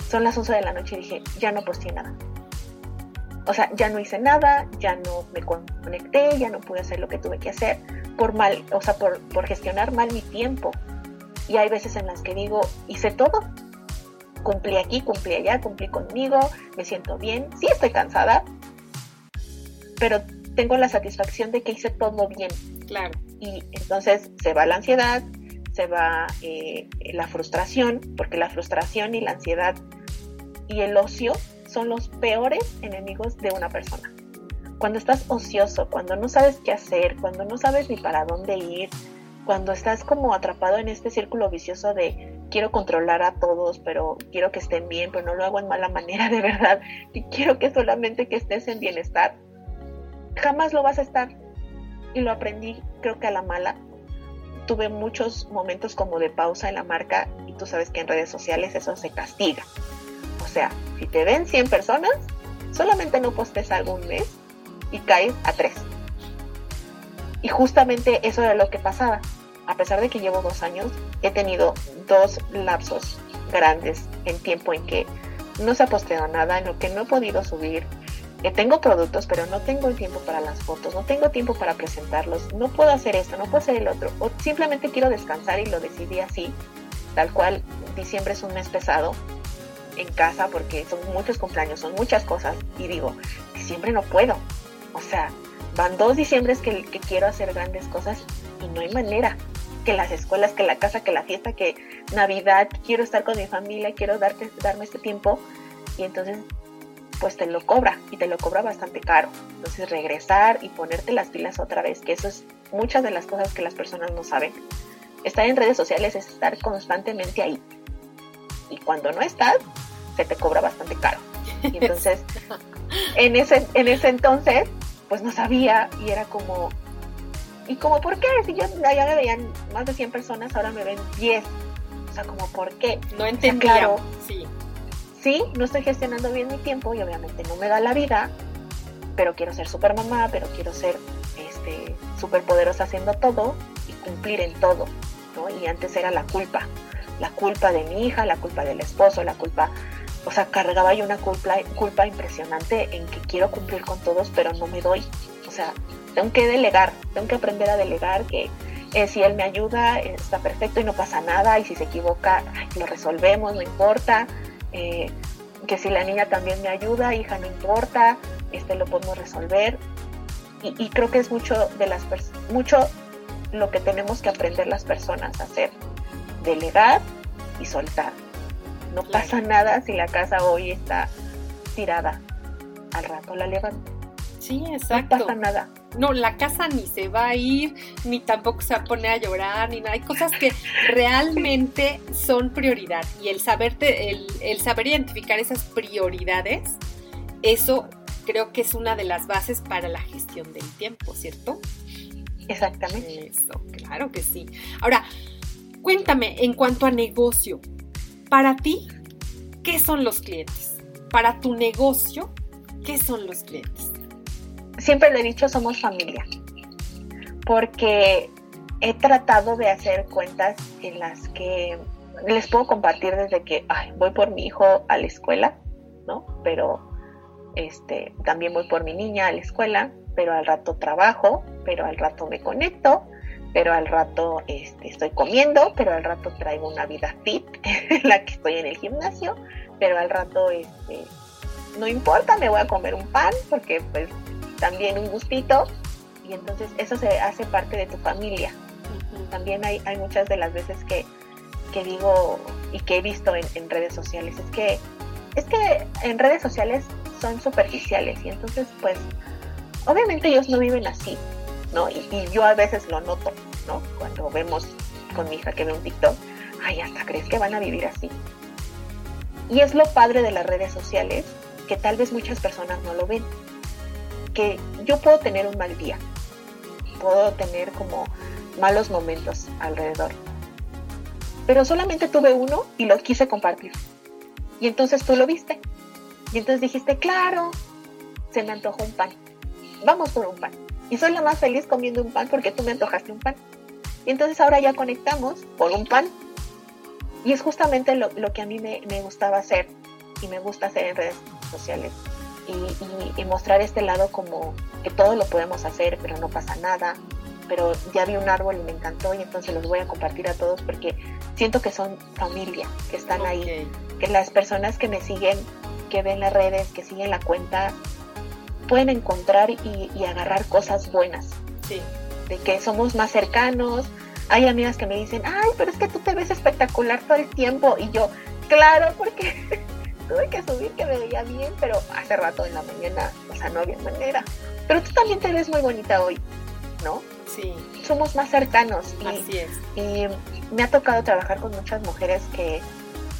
son las 11 de la noche y dije, ya no posteé nada. O sea, ya no hice nada, ya no me conecté, ya no pude hacer lo que tuve que hacer por mal, o sea, por, por gestionar mal mi tiempo. Y hay veces en las que digo, hice todo, cumplí aquí, cumplí allá, cumplí conmigo, me siento bien, sí estoy cansada, pero tengo la satisfacción de que hice todo bien. Claro. Y entonces se va la ansiedad, se va eh, la frustración, porque la frustración y la ansiedad y el ocio son los peores enemigos de una persona. Cuando estás ocioso, cuando no sabes qué hacer, cuando no sabes ni para dónde ir, cuando estás como atrapado en este círculo vicioso de quiero controlar a todos, pero quiero que estén bien, pero no lo hago en mala manera (laughs) de verdad, y quiero que solamente que estés en bienestar, jamás lo vas a estar. Y lo aprendí creo que a la mala. Tuve muchos momentos como de pausa en la marca y tú sabes que en redes sociales eso se castiga. O sea, si te ven 100 personas, solamente no postes algo un mes y caes a 3. Y justamente eso era lo que pasaba. A pesar de que llevo dos años, he tenido dos lapsos grandes en tiempo en que no se ha posteado nada, en lo que no he podido subir, que tengo productos, pero no tengo el tiempo para las fotos, no tengo tiempo para presentarlos, no puedo hacer esto, no puedo hacer el otro, o simplemente quiero descansar y lo decidí así, tal cual diciembre es un mes pesado en casa porque son muchos cumpleaños, son muchas cosas, y digo, diciembre no puedo, o sea, van dos diciembres que, que quiero hacer grandes cosas y no hay manera, que las escuelas, que la casa, que la fiesta, que Navidad, quiero estar con mi familia, quiero darte, darme este tiempo y entonces pues te lo cobra y te lo cobra bastante caro. Entonces regresar y ponerte las pilas otra vez, que eso es muchas de las cosas que las personas no saben. Estar en redes sociales es estar constantemente ahí. Y cuando no estás, se te cobra bastante caro. (laughs) entonces, en ese, en ese entonces, pues no sabía y era como, ¿y como por qué? Si yo ya me veían más de 100 personas, ahora me ven 10. O sea, como por qué. No entendía. sí sí, no estoy gestionando bien mi tiempo y obviamente no me da la vida, pero quiero ser super mamá, pero quiero ser este, súper poderosa haciendo todo y cumplir en todo, ¿no? Y antes era la culpa, la culpa de mi hija, la culpa del esposo, la culpa, o sea, cargaba yo una culpa, culpa impresionante en que quiero cumplir con todos, pero no me doy, o sea, tengo que delegar, tengo que aprender a delegar que eh, si él me ayuda, está perfecto y no pasa nada, y si se equivoca, lo resolvemos, no importa, eh, que si la niña también me ayuda, hija, no importa, este lo podemos resolver. Y, creo que es mucho de las mucho lo que tenemos que aprender las personas a hacer. delegar y soltar. No pasa nada si la casa hoy está tirada. Al rato la levanto. Sí, exacto. No pasa nada. No, la casa ni se va a ir, ni tampoco se va a poner a llorar, ni nada. Hay cosas que realmente son prioridad. Y el, saberte, el, el saber identificar esas prioridades, eso creo que es una de las bases para la gestión del tiempo, ¿cierto? Exactamente. Eso, claro que sí. Ahora, cuéntame, en cuanto a negocio, para ti, ¿qué son los clientes? Para tu negocio, ¿qué son los clientes? Siempre lo he dicho, somos familia. Porque he tratado de hacer cuentas en las que les puedo compartir desde que voy por mi hijo a la escuela, ¿no? Pero este, también voy por mi niña a la escuela, pero al rato trabajo, pero al rato me conecto, pero al rato este, estoy comiendo, pero al rato traigo una vida fit, (laughs) la que estoy en el gimnasio, pero al rato este, no importa, me voy a comer un pan, porque pues también un gustito, y entonces eso se hace parte de tu familia. También hay, hay muchas de las veces que, que digo y que he visto en, en redes sociales, es que, es que en redes sociales son superficiales y entonces pues obviamente ellos no viven así, ¿no? Y, yo a veces lo noto, ¿no? Cuando vemos con mi hija que ve un TikTok, ay, hasta crees que van a vivir así. Y es lo padre de las redes sociales, que tal vez muchas personas no lo ven. Que yo puedo tener un mal día, puedo tener como malos momentos alrededor. Pero solamente tuve uno y lo quise compartir. Y entonces tú lo viste. Y entonces dijiste, claro, se me antojó un pan vamos por un pan. Y soy la más feliz comiendo un pan porque tú me antojaste un pan. Y entonces ahora ya conectamos por un pan. Y es justamente lo, que a mí me, gustaba hacer y me gusta hacer en redes sociales. Y, mostrar este lado como que todo lo podemos hacer, pero no pasa nada. Pero ya vi un árbol y me encantó y entonces los voy a compartir a todos porque siento que son familia, que están ahí. Que las personas que me siguen, que ven las redes, que siguen la cuenta, pueden encontrar y, agarrar cosas buenas. Sí. De que somos más cercanos. Hay amigas que me dicen, ay, pero es que tú te ves espectacular todo el tiempo. Y yo, claro, porque tuve que subir que me veía bien, pero hace rato en la mañana, o sea, no había manera. Pero tú también te ves muy bonita hoy, ¿no? Sí. Somos más cercanos. Y, Así es. Y me ha tocado trabajar con muchas mujeres que,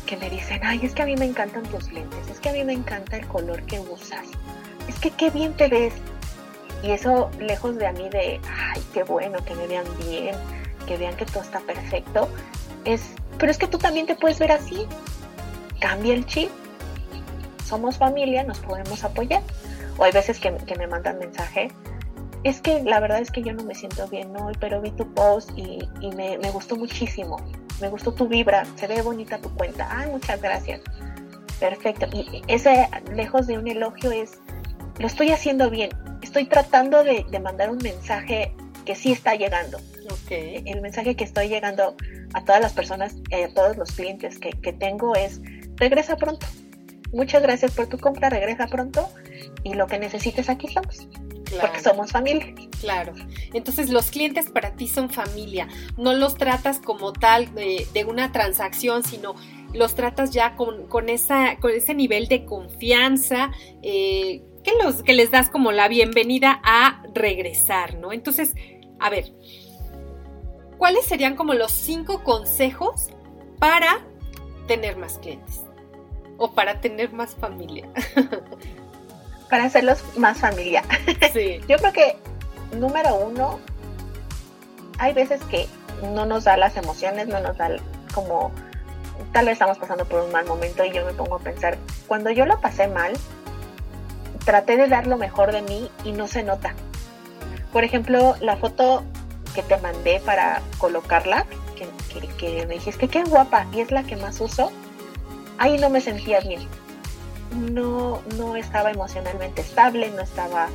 que me dicen, ay, es que a mí me encantan tus lentes, es que a mí me encanta el color que usas es que qué bien te ves. Y eso lejos de a mí de, ay, qué bueno, que me vean bien, que vean que todo está perfecto, es, pero es que tú también te puedes ver así. Cambia el chip. Somos familia, nos podemos apoyar. O hay veces que, me mandan mensaje, es que la verdad es que yo no me siento bien hoy, pero vi tu post y, me, me, gustó muchísimo. Me gustó tu vibra, se ve bonita tu cuenta. Ay, muchas gracias. Perfecto. Y ese, lejos de un elogio, es lo estoy haciendo bien, estoy tratando de, mandar un mensaje que sí está llegando. El mensaje que estoy llegando a todas las personas, eh, a todos los clientes que, tengo es, regresa pronto. Muchas gracias por tu compra, regresa pronto y lo que necesites aquí estamos. Porque somos familia. Claro. Entonces los clientes para ti son familia. No los tratas como tal de, de una transacción, sino los tratas ya con, con, esa, con ese nivel de confianza. Eh, que, los, que les das como la bienvenida a regresar, ¿no? Entonces, a ver, ¿cuáles serían como los cinco consejos para tener más clientes? O para tener más familia. (laughs) para hacerlos más familia. Sí. (laughs) Yo creo que, número uno, hay veces que no nos da las emociones, no nos da como tal vez estamos pasando por un mal momento y yo me pongo a pensar, cuando yo lo pasé mal, traté de dar lo mejor de mí y no se nota. Por ejemplo, la foto que te mandé para colocarla, que, me dijiste que qué guapa y es la que más uso, ahí no me sentía bien. No, no estaba emocionalmente estable, no estaba,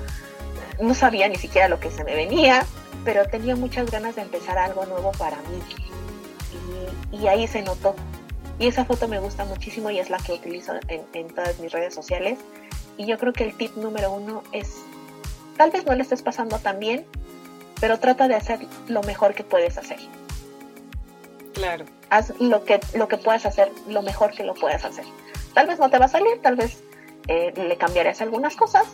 no sabía ni siquiera lo que se me venía, pero tenía muchas ganas de empezar algo nuevo para mí. Y, ahí se notó. Y esa foto me gusta muchísimo y es la que utilizo en, en todas mis redes sociales y yo creo que el tip número uno es, tal vez no le estés pasando tan bien, pero trata de hacer lo mejor que puedes hacer. Claro. Haz lo que, lo que puedas hacer, lo mejor que lo puedas hacer. Tal vez no te va a salir, tal vez eh, le cambiarás algunas cosas,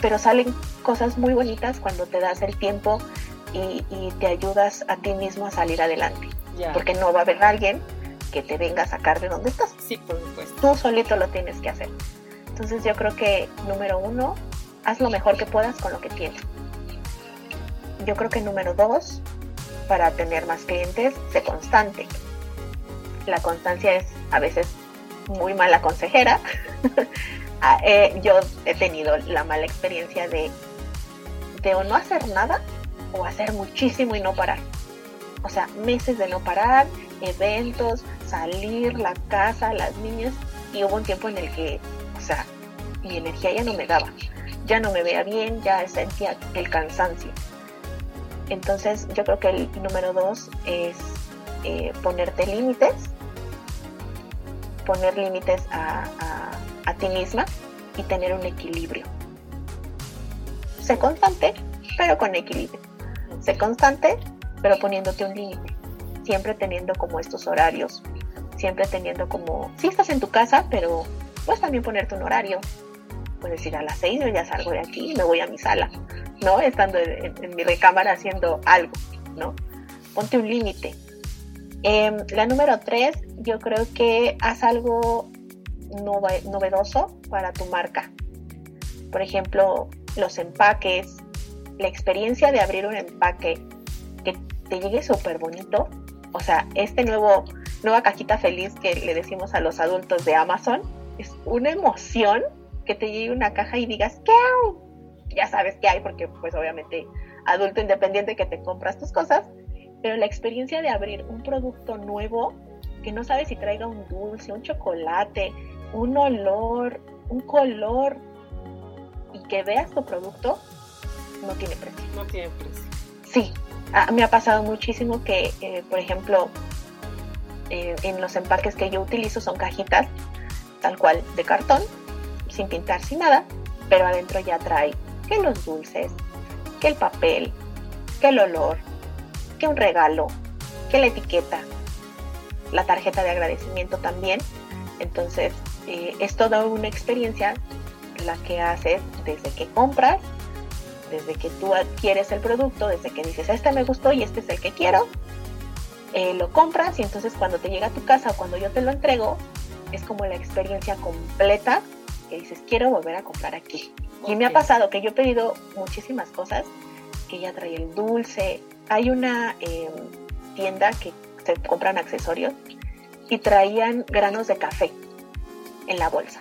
pero salen cosas muy bonitas cuando te das el tiempo y, te ayudas a ti mismo a salir adelante. Porque no va a haber alguien que te venga a sacar de donde estás. Sí, por supuesto. Tú solito lo tienes que hacer. Entonces yo creo que número uno, haz lo mejor que puedas con lo que tienes. Yo creo que número dos, para tener más clientes, sé constante. La constancia es a veces muy mala consejera. (laughs) Ah, eh, yo he tenido la mala experiencia de, de o no hacer nada o hacer muchísimo y no parar. O sea, meses de no parar, eventos, salir, la casa, las niñas. Y hubo un tiempo en el que, o sea, mi energía ya no me daba. Ya no me veía bien, ya sentía el cansancio. Entonces yo creo que el número dos es eh, ponerte límites, poner límites a, a, ti misma y tener un equilibrio. Sé constante, pero con equilibrio. Sé constante, pero poniéndote un límite. Siempre teniendo como estos horarios. Siempre teniendo como, si estás en tu casa, pero puedes también ponerte un horario. Puedes ir a las seis, yo ya salgo de aquí y me voy a mi sala. ¿no? Estando en, mi recámara haciendo algo, ¿no? Ponte un límite. Em, la número tres, yo creo que haz algo novedoso para tu marca. Por ejemplo, los empaques, la experiencia de abrir un empaque que te llegue súper bonito. O sea, este nuevo, nueva cajita feliz que le decimos a los adultos de Amazon, es una emoción que te llegue una caja y digas, ¿qué hago? ya sabes qué hay porque pues obviamente adulto independiente que te compras tus cosas, pero la experiencia de abrir un producto nuevo que no sabes si traiga un dulce, un chocolate, un olor, un color y que veas tu producto no tiene precio. No tiene precio. Sí, me ha pasado muchísimo que, eh, por ejemplo, eh, en los empaques que yo utilizo son cajitas tal cual de cartón, sin pintar, sin nada, pero adentro ya trae que los dulces, que el papel, que el olor, que un regalo, que la etiqueta, la tarjeta de agradecimiento también. Entonces, eh, es toda una experiencia la que haces desde que compras, desde que tú adquieres el producto, desde que dices, este me gustó y este es el que quiero, eh, lo compras y entonces cuando te llega a tu casa o cuando yo te lo entrego, es como la experiencia completa que dices, quiero volver a comprar aquí. Y me ha pasado que yo he pedido muchísimas cosas, que ya trae el dulce. Hay una em, tienda que se compran accesorios y traían granos de café en la bolsa.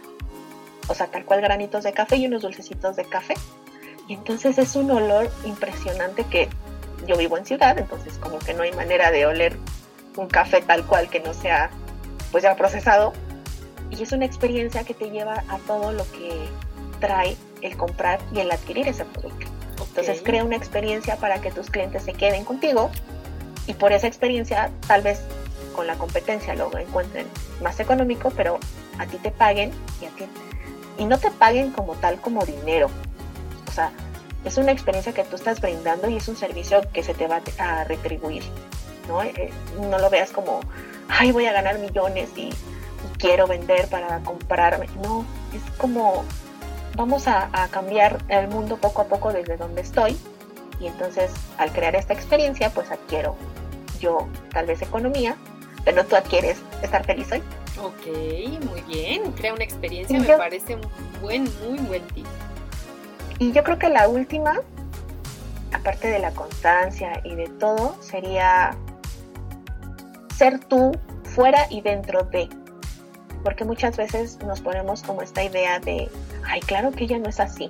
O sea, tal cual granitos de café y unos dulcecitos de café. Y entonces es un olor impresionante que yo vivo en ciudad, entonces como que no hay manera de oler un café tal cual que no sea pues ya procesado. Y es una experiencia que te lleva a todo lo que trae el comprar y el adquirir ese producto. Entonces crea una experiencia para que tus clientes se queden contigo y por esa experiencia tal vez con la competencia lo encuentren más económico, pero a ti te paguen y a ti y no te paguen como tal como dinero. O sea, es una experiencia que tú estás brindando y es un servicio que se te va a retribuir. ¿no? Eh, no lo veas como, ay, voy a ganar millones y, y quiero vender para comprarme. No, es como vamos a, cambiar el mundo poco a poco desde donde estoy y entonces al crear esta experiencia pues adquiero yo tal vez economía, pero tú adquieres estar feliz hoy. Ok, muy bien, crea una experiencia, me parece un buen, muy buen tip. Y yo creo que la última, aparte de la constancia y de todo, sería ser tú fuera y dentro de porque muchas veces nos ponemos como esta idea de, ay, claro que ella no es así,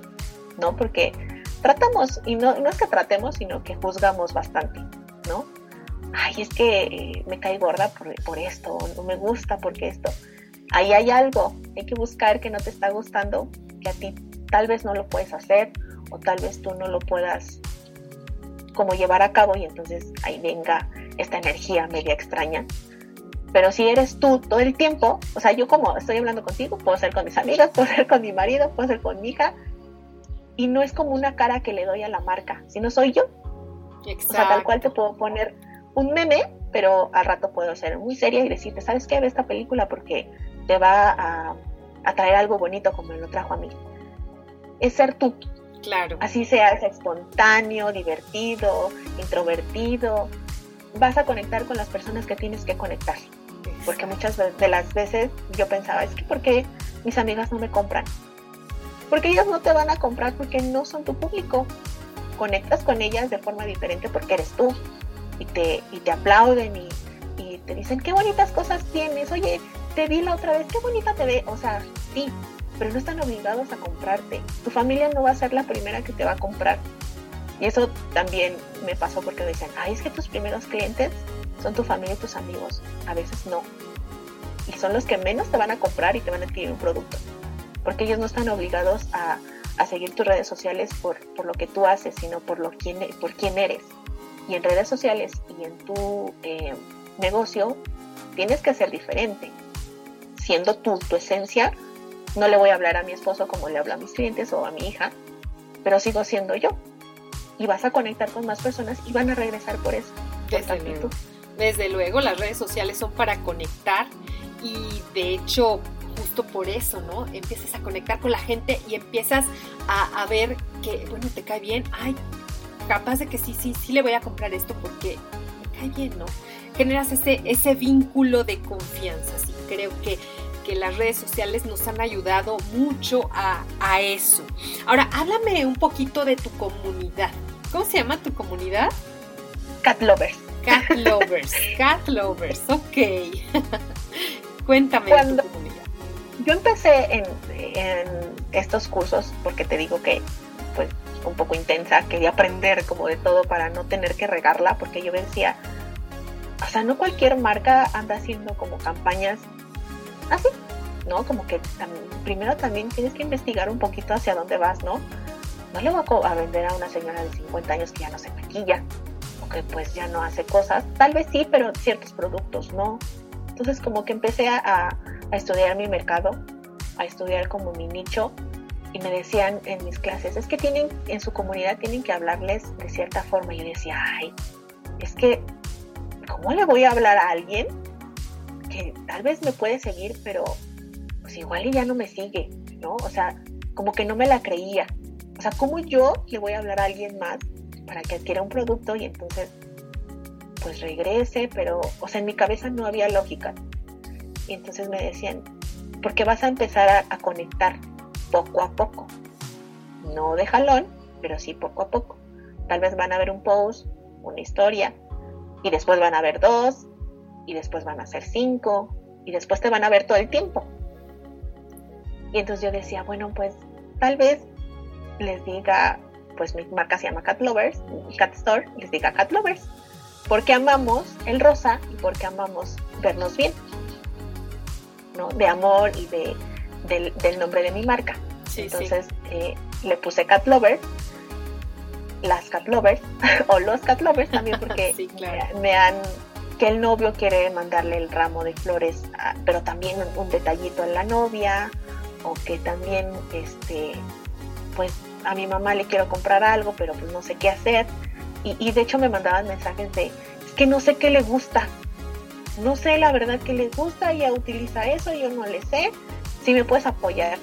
¿no? Porque tratamos, y no, no es que tratemos, sino que juzgamos bastante, ¿no? Ay, es que eh, me cae gorda por, por esto, no me gusta porque esto. Ahí hay algo, hay que buscar que no te está gustando, que a ti tal vez no lo puedes hacer o tal vez tú no lo puedas como llevar a cabo y entonces ahí venga esta energía media extraña pero si eres tú todo el tiempo, o sea, yo como estoy hablando contigo, puedo ser con mis amigas, puedo ser con mi marido, puedo ser con mi hija, y no es como una cara que le doy a la marca, sino soy yo. Exacto. O sea, tal cual te puedo poner un meme pero al rato puedo ser muy seria y decirte, ¿sabes qué? Ve esta película porque te va a, a traer algo bonito como me lo trajo a mí. Es ser tú. Claro. Así seas espontáneo, divertido, introvertido. Vas a conectar con las personas que tienes que conectar. Porque muchas de las veces yo pensaba, es que ¿por qué mis amigas no me compran? Porque ellas no te van a comprar porque no son tu público. Conectas con ellas de forma diferente porque eres tú. Y te, y te aplauden y, y te dicen, qué bonitas cosas tienes. Oye, te vi la otra vez, qué bonita te ve. O sea, sí, pero no están obligados a comprarte. Tu familia no va a ser la primera que te va a comprar. Y eso también me pasó porque me decían, ay, es que tus primeros clientes son tu familia y tus amigos. A veces no. Y son los que menos te van a comprar y te van a adquirir un producto. Porque ellos no están obligados a, a seguir tus redes sociales por, por, lo que tú haces, sino por, lo quién, por quién eres. Y en redes sociales y en tu eh, negocio tienes que ser diferente. Siendo tú tu esencia, no le voy a hablar a mi esposo como le hablo a mis clientes o a mi hija, pero sigo siendo yo. Y vas a conectar con más personas y van a regresar por eso. Luego. Desde luego, las redes sociales son para conectar y de hecho, justo por eso, ¿no? Empiezas a conectar con la gente y empiezas a, ver que, bueno, te cae bien. Ay, capaz de que sí, sí, sí le voy a comprar esto porque me cae bien, ¿no? Generas ese, ese vínculo de confianza. Sí, creo que que las redes sociales nos han ayudado mucho a, a, eso. Ahora, háblame un poquito de tu comunidad. ¿Cómo se llama tu comunidad? Cat Lovers. Cat Lovers, Cat Lovers, ok. (laughs) Cuéntame Cuando. Yo empecé en, en, estos cursos porque te digo que pues un poco intensa, quería aprender como de todo para no tener que regarla porque yo decía, o sea, no cualquier marca anda haciendo como campañas así, ¿no? Como que primero también tienes que investigar un poquito hacia dónde vas, ¿no? No le voy a, a vender a una señora de 50 años que ya no se maquilla que pues ya no hace cosas. Tal vez sí, pero ciertos productos no. Entonces como que empecé a, estudiar mi mercado, a estudiar como mi nicho y me decían en mis clases, es que tienen, en su comunidad tienen que hablarles de cierta forma. Y yo decía, ay, es que, ¿cómo le voy a hablar a alguien que tal vez me puede seguir, pero pues igual y ya no me sigue, ¿no? O sea, como que no me la creía. O sea, ¿cómo yo le voy a hablar a alguien más para que adquiera un producto y entonces pues regrese? Pero, o sea, en mi cabeza no había lógica. Y entonces me decían, porque vas a empezar a, a conectar poco a poco. No de jalón, pero sí poco a poco. Tal vez van a ver un post, una historia, y después van a ver dos, y después van a ser cinco y después te van a ver todo el tiempo. Y entonces yo decía, bueno, pues tal vez les diga, pues mi marca se llama Cat Lovers, Cat Store, les diga Cat Lovers, porque amamos el rosa y porque amamos vernos bien, ¿no? De amor y de, del, del nombre de mi marca. Sí, entonces sí. Eh, le puse Cat Lovers, las Cat Lovers, (laughs) o los Cat Lovers también porque (laughs) sí, claro. me han que el novio quiere mandarle el ramo de flores, a, pero también un, un, detallito a la novia, o que también, este, pues a mi mamá le quiero comprar algo, pero pues no sé qué hacer. Y, de hecho me mandaban mensajes de, es que no sé qué le gusta, no sé la verdad que les gusta, ella utiliza eso, yo no le sé, si me puedes apoyar.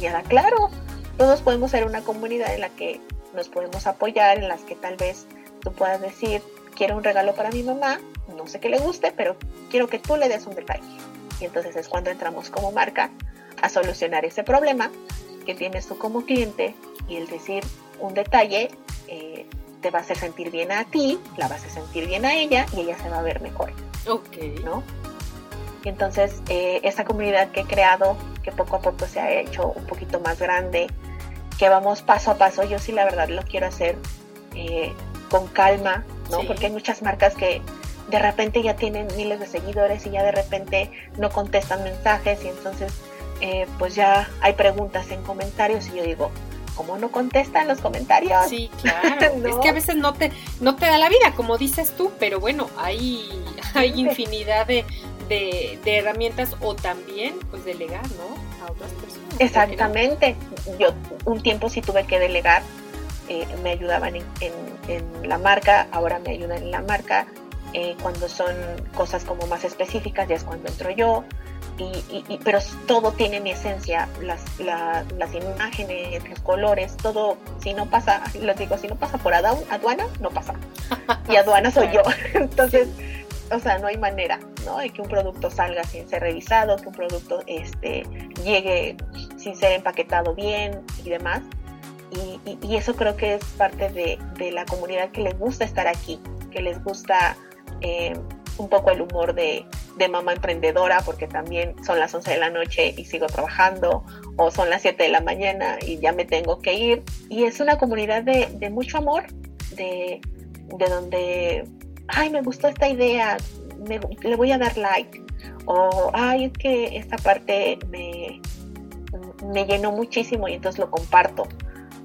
Y ahora, claro, todos podemos ser una comunidad en la que nos podemos apoyar, en las que tal vez tú puedas decir, quiero un regalo para mi mamá, no sé qué le guste, pero quiero que tú le des un detalle. Y entonces es cuando entramos como marca a solucionar ese problema que tienes tú como cliente y el decir un detalle eh, te va a hacer sentir bien a ti, la vas a sentir bien a ella y ella se va a ver mejor. Ok. ¿No? Y entonces eh, esta comunidad que he creado, que poco a poco se ha hecho un poquito más grande, que vamos paso a paso, yo sí la verdad lo quiero hacer eh, con calma, ¿no? Sí. Porque hay muchas marcas que de repente ya tienen miles de seguidores y ya de repente no contestan mensajes y entonces eh, pues ya hay preguntas en comentarios y yo digo, ¿cómo no contestan los comentarios? Sí, (laughs) claro. ¿No? Es que a veces no te, no te da la vida, como dices tú, pero bueno, hay, (laughs) hay infinidad de, de, de herramientas o también pues delegar, ¿no? A otras personas. Exactamente. No? Yo un tiempo sí tuve que delegar eh, me ayudaban en, en, en, la marca, ahora me ayudan en la marca Eh, cuando son cosas como más específicas ya es cuando entro yo. Y, pero todo tiene mi esencia, las, las imágenes, los colores, todo, si no pasa, les digo, si no pasa por aduana, no pasa. Y aduana soy yo. (laughs) Entonces, o sea, no hay manera, ¿no? De que un producto salga sin ser revisado, que un producto este, llegue sin ser empaquetado bien y demás. Y, eso creo que es parte de, de, la comunidad que les gusta estar aquí, que les gusta eh, un poco el humor de, de, mamá emprendedora, porque también son las 11 de la noche y sigo trabajando, o son las 7 de la mañana y ya me tengo que ir. Y es una comunidad de, de mucho amor, de, de donde ay, me gustó esta idea, le voy a dar like. O, ay, es que esta parte me, me llenó muchísimo y entonces lo comparto,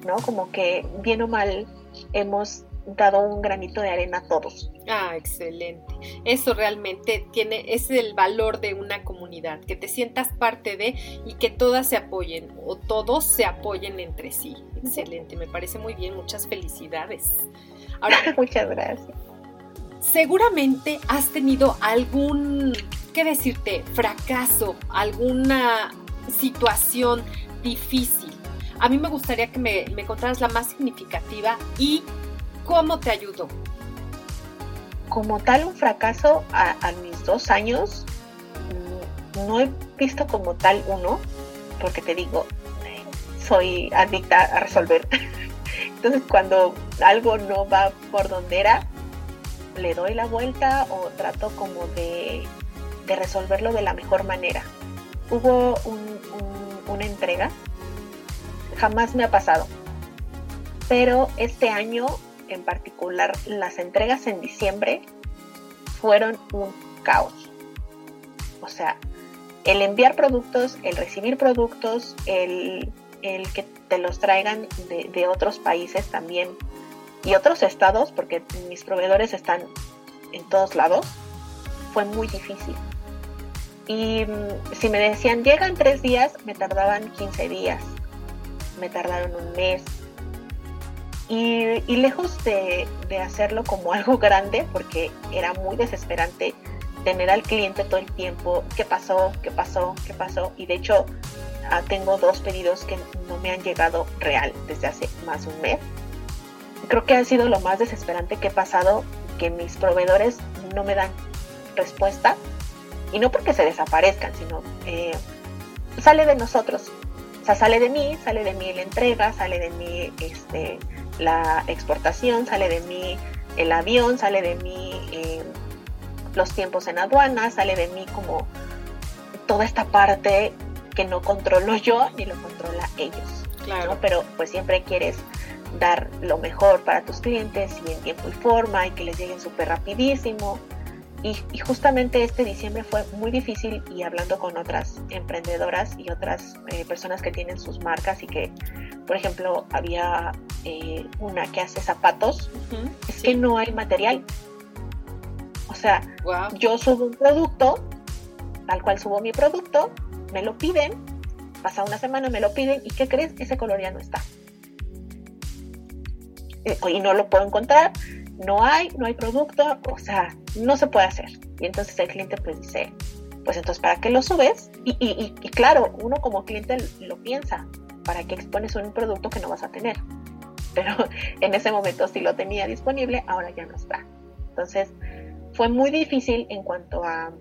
¿no? Como que bien o mal hemos dado un granito de arena a todos. Ah, excelente. Eso realmente tiene, es el valor de una comunidad, que te sientas parte de y que todas se apoyen o todos se apoyen entre sí. Excelente, me parece muy bien, muchas felicidades. Ahora, (laughs) muchas gracias seguramente has tenido algún, ¿qué decirte?, fracaso, alguna situación difícil. A mí me gustaría que me, contaras la más significativa y cómo te ayudó. Como tal, un fracaso a, mis dos años, mm, no he visto como tal uno, porque te digo, soy adicta a resolver. (laughs) Entonces, cuando algo no va por donde era, le doy la vuelta o trato como de, resolverlo de la mejor manera. Hubo una entrega, jamás me ha pasado, pero este año en particular las entregas en diciembre fueron un caos. O sea, el enviar productos, el recibir productos, el, que te los traigan de, de otros países también y otros estados, porque mis proveedores están en todos lados, fue muy difícil. Y mm, si me decían, llegan tres días, me tardaban 15 días, me tardaron un mes. Y, lejos de, hacerlo como (laughs) algo grande, porque era muy desesperante tener al cliente todo el tiempo, ¿qué pasó? ¿Qué pasó? ¿Qué pasó? Y de hecho, ah, tengo dos pedidos que no me han llegado real desde hace más de un mes creo que ha sido lo más desesperante que he pasado, que mis proveedores no me dan respuesta, y no porque se desaparezcan, sino eh, sale de nosotros, o sea, sale de mí, sale de mí la entrega, sale de mí este, la exportación, sale de mí el avión, sale de mí eh, los tiempos en aduana, sale de mí como toda esta parte que no controlo yo ni lo controla ellos. Claro. Pero pues siempre quieres dar lo mejor para tus clientes y en tiempo y forma y que les lleguen súper rapidísimo. Y, justamente este diciembre fue muy difícil y hablando con otras emprendedoras y otras eh, personas que tienen sus marcas y que, por ejemplo, había eh, una que hace zapatos, es que no hay material. O sea, yo subo un producto, tal cual subo mi producto, me lo piden, pasa una semana, me lo piden y ¿qué crees? Ese color ya no está. Eh, y no lo puedo encontrar, no hay, no hay producto, o sea, no se puede hacer. Y entonces el cliente pues dice, pues entonces, ¿para qué lo subes? Y, claro, uno como cliente lo piensa, ¿para qué expones un producto que no vas a tener? Pero (laughs) en ese momento sí lo tenía disponible, ahora ya no está. Entonces, fue muy difícil en cuanto a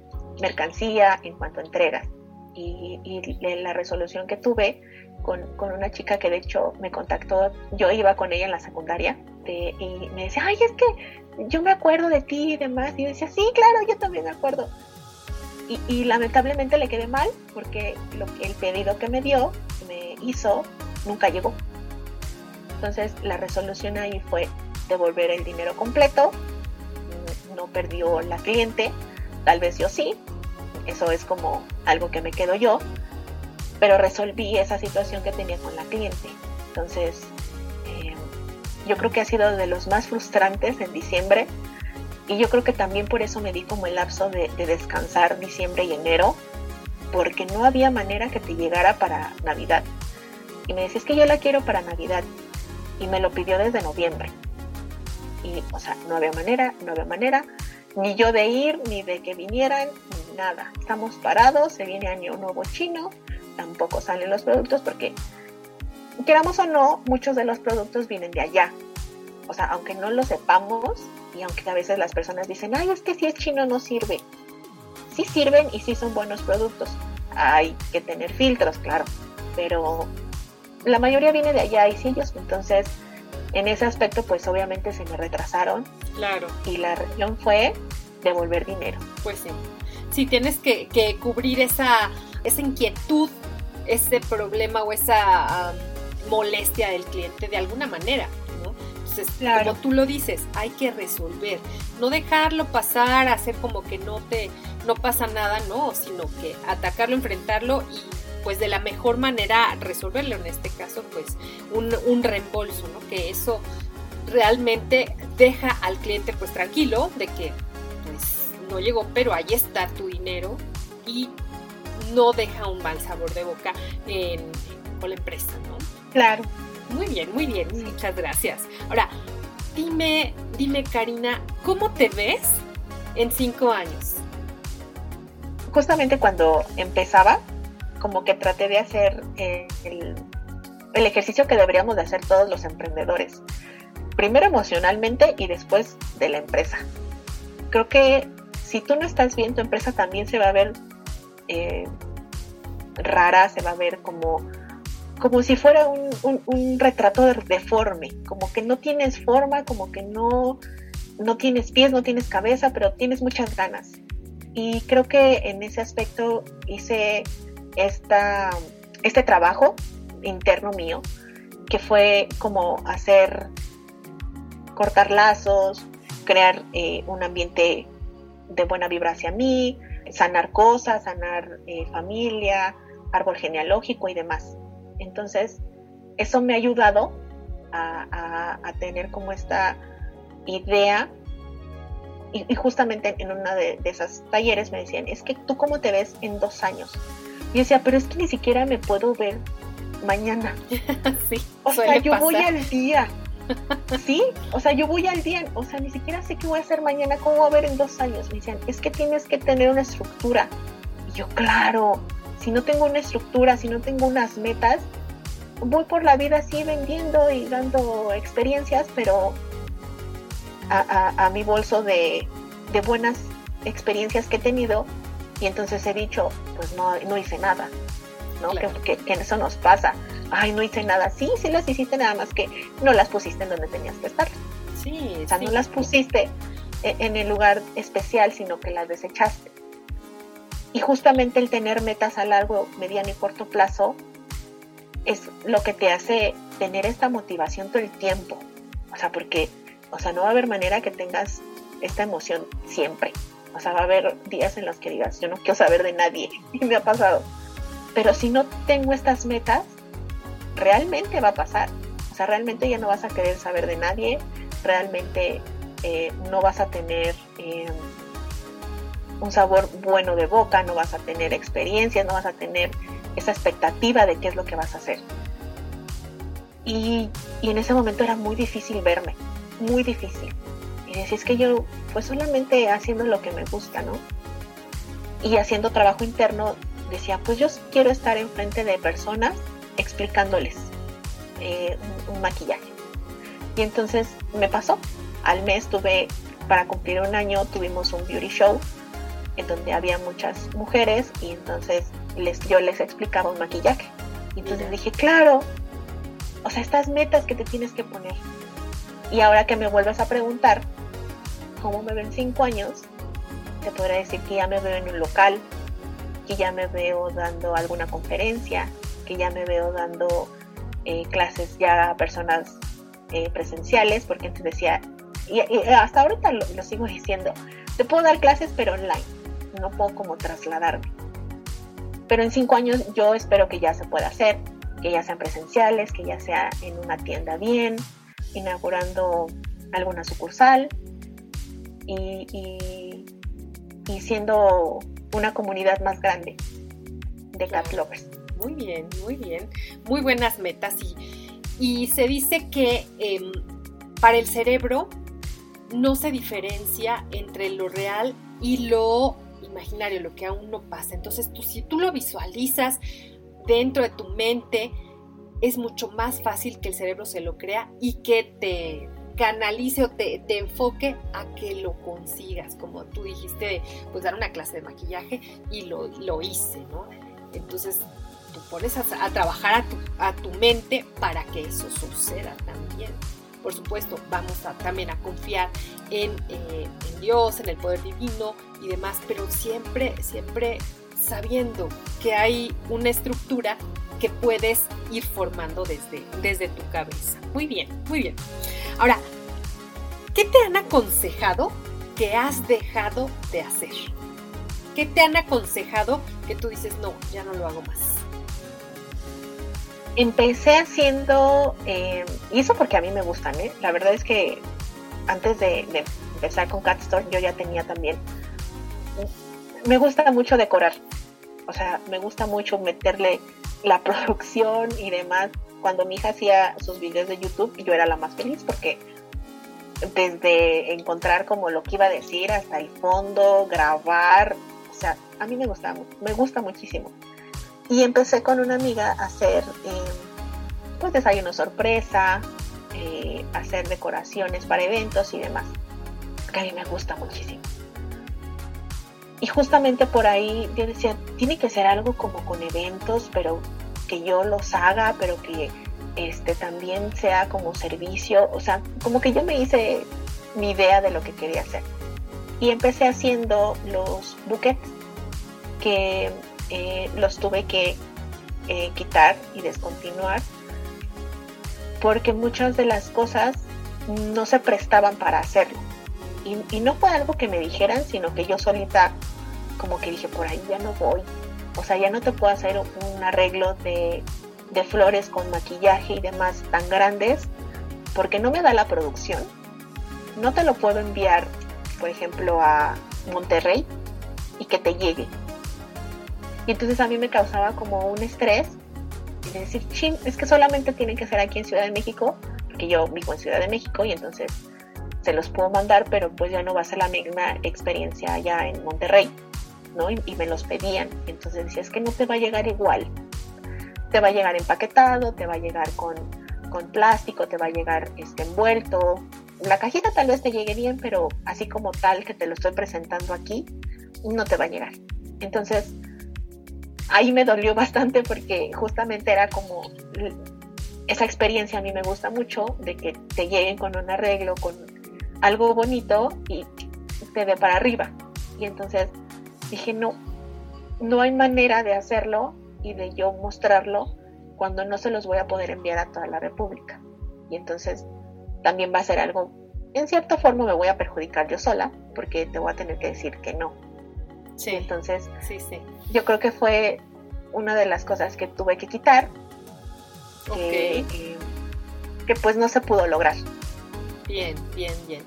mercancía, en cuanto a entregas. Y, y la resolución que tuve con, una chica que de hecho me contactó, yo iba con ella en la secundaria y me decía, ay, es que yo me acuerdo de ti y demás. Y yo decía, sí, claro, yo también me acuerdo. Y, lamentablemente le quedé mal porque lo el pedido que me dio, me hizo, nunca llegó. Entonces la resolución ahí fue devolver el dinero completo, no perdió la cliente, tal vez yo sí, eso es como algo que me quedo yo, pero resolví esa situación que tenía con la cliente. Entonces, eh, yo creo que ha sido de los más frustrantes en diciembre y yo creo que también por eso me di como el lapso de, descansar diciembre y enero, porque no había manera que te llegara para Navidad. Y me decía, es que yo la quiero para Navidad. Y me lo pidió desde noviembre. Y, o sea, no había manera, no había manera. Ni yo de ir, ni de que vinieran, ni nada. Estamos parados, se viene año nuevo chino, tampoco salen los productos porque, queramos o no, muchos de los productos vienen de allá. O sea, aunque no lo sepamos, y aunque a veces las personas dicen, ay, es que si es chino no sirve. Sí sirven y sí son buenos productos. Hay que tener filtros, claro, pero la mayoría viene de allá y ellos, entonces en ese aspecto pues obviamente se me retrasaron. Claro. Y la reacción fue devolver dinero. Pues sí. Sí, tienes que, cubrir esa, esa inquietud, ese problema o esa molestia del cliente de alguna manera. ¿no? Entonces, como tú lo dices, hay que resolver, no dejarlo pasar, hacer como que no te, no pasa nada, no, sino que atacarlo, enfrentarlo y pues de la mejor manera resolverlo, en este caso pues un, reembolso, ¿no? Que eso realmente deja al cliente pues tranquilo de que pues no llegó, pero ahí está tu dinero y no deja un mal sabor de boca en, con la empresa, ¿no? Claro. Muy bien, muy bien, muchas gracias. Ahora, dime, dime Karina, ¿cómo te ves en cinco años? Justamente cuando empezaba, como que traté de hacer eh, el, ejercicio que deberíamos de hacer todos los emprendedores. Primero emocionalmente y después de la empresa. Creo que si tú no estás bien, tu empresa también se va a ver eh, rara, se va a ver como, como si fuera un, retrato deforme, como que no tienes forma, como que no, no tienes pies, no tienes cabeza, pero tienes muchas ganas. Y creo que en ese aspecto hice esta, este trabajo interno mío, que fue como hacer, cortar lazos, crear eh, un ambiente de buena vibra hacia mí, sanar cosas, sanar eh, familia, árbol genealógico y demás. Entonces, eso me ha ayudado a, a, tener como esta idea. Y, justamente en una de, de esas talleres me decían, es que tú cómo te ves en dos años. Y decía, pero es que ni siquiera me puedo ver mañana. (laughs) sí, o sea, yo voy al día. Sí, o sea, yo voy al día, o sea, ni siquiera sé qué voy a hacer mañana, cómo voy a ver en dos años. Me decían, es que tienes que tener una estructura. Y yo, claro, si no tengo una estructura, si no tengo unas metas, voy por la vida así vendiendo y dando experiencias, pero a, mi bolso de, de buenas experiencias que he tenido, y entonces he dicho, pues no, no hice nada, ¿no? Que, eso nos pasa. Ay, no hice nada. Sí, sí las hiciste, nada más que no las pusiste en donde tenías que estar. Sí. O sea, no las pusiste e, en el lugar especial, sino que las desechaste. Y justamente el tener metas a largo, mediano y corto plazo es lo que te hace tener esta motivación todo el tiempo. O sea, porque, o sea, no va a haber manera que tengas esta emoción siempre. O sea, va a haber días en los que digas, yo no quiero saber de nadie, (laughs) y me ha pasado. Pero si no tengo estas metas, realmente va a pasar. O sea, realmente ya no vas a querer saber de nadie, realmente eh, no vas a tener eh, un sabor bueno de boca, no vas a tener experiencias, no vas a tener esa expectativa de qué es lo que vas a hacer. Y, y en ese momento era muy difícil verme, muy difícil. Y decía, es que yo, pues solamente haciendo lo que me gusta, ¿no? Y haciendo trabajo interno, decía, pues yo quiero estar enfrente de personas explicándoles eh, un, maquillaje. Y entonces me pasó. Al mes tuve, para cumplir un año, tuvimos un beauty show en donde había muchas mujeres y entonces les, yo les explicaba un maquillaje. Y entonces dije, claro, o sea, estas metas que te tienes que poner. Y ahora que me vuelves a preguntar, cómo me veo en cinco años, te podré decir que ya me veo en un local, que ya me veo dando alguna conferencia, que ya me veo dando eh, clases ya a personas eh, presenciales, porque antes decía, y, hasta ahorita lo, lo, sigo diciendo, te puedo dar clases pero online, no puedo como trasladarme. Pero en cinco años yo espero que ya se pueda hacer, que ya sean presenciales, que ya sea en una tienda bien, inaugurando alguna sucursal, y, y, siendo una comunidad más grande de cat lovers. Muy bien, muy bien. Muy buenas metas y, y se dice que em, para el cerebro no se diferencia entre lo real y lo imaginario, lo que aún no pasa. Entonces, tú, si tú lo visualizas dentro de tu mente, es mucho más fácil que el cerebro se lo crea y que te canalice o te, enfoque a que lo consigas, como tú dijiste, pues dar una clase de maquillaje y lo, lo hice, ¿no? Entonces tú pones a, trabajar a tu, a tu, mente para que eso suceda también. Por supuesto, vamos a, también a confiar en, eh, en Dios, en el poder divino y demás, pero siempre, siempre sabiendo que hay una estructura que puedes ir formando desde, desde tu cabeza. Muy bien, muy bien. Ahora, ¿qué te han aconsejado que has dejado de hacer? ¿Qué te han aconsejado que tú dices, no, ya no lo hago más? Empecé haciendo, eh, y eso porque a mí me gustan, ¿eh? La verdad es que antes de, empezar con Cat Store yo ya tenía también, me gusta mucho decorar, o sea, me gusta mucho meterle la (laughs) producción y demás. Cuando mi hija hacía sus videos de YouTube, yo era la más feliz porque desde encontrar como lo que iba a decir hasta el fondo, grabar, o sea, a mí me gusta, me gusta muchísimo. Y empecé con una amiga a hacer eh, pues desayuno sorpresa, eh, hacer decoraciones para eventos y demás, a mí me gusta muchísimo. Y justamente por ahí yo decía, tiene que ser algo como con eventos, pero que yo los haga, pero que este también sea como servicio, o sea, como que yo me hice mi idea de lo que quería hacer. Y empecé haciendo los buquets que eh, los tuve que eh, quitar y descontinuar porque muchas de las cosas no se prestaban para hacerlo. Y, y, no fue algo que me dijeran, sino que yo solita como que dije, por ahí ya no voy. O sea, ya no te puedo hacer un arreglo de, flores con maquillaje y demás tan grandes porque no me da la producción. No te lo puedo enviar, por ejemplo, a Monterrey y que te llegue. Y entonces a mí me causaba como un estrés y decir, ching, es que solamente tienen que ser aquí en Ciudad de México, porque yo vivo en Ciudad de México y entonces se los puedo mandar, pero pues ya no va a ser la misma experiencia allá en Monterrey. Y, me los pedían. Entonces decía, es que no te va a llegar igual. Te va a llegar empaquetado, te va a llegar con, plástico, te va a llegar este, envuelto. La cajita tal vez te llegue bien, pero así como tal que te lo estoy presentando aquí, no te va a llegar. Entonces, ahí me dolió bastante porque justamente era como esa experiencia a mí me gusta mucho de que te lleguen con un arreglo, con algo bonito y te dé para arriba. Y entonces dije, no, no hay manera de hacerlo y de yo mostrarlo cuando no se los voy a poder enviar a toda la República. Y entonces también va a ser algo, en cierta forma me voy a perjudicar yo sola, porque te voy a tener que decir que no. Sí. entonces, sí, sí. yo creo que fue una de las cosas que tuve que quitar, que, eh, que pues no se pudo lograr. Bien, bien, bien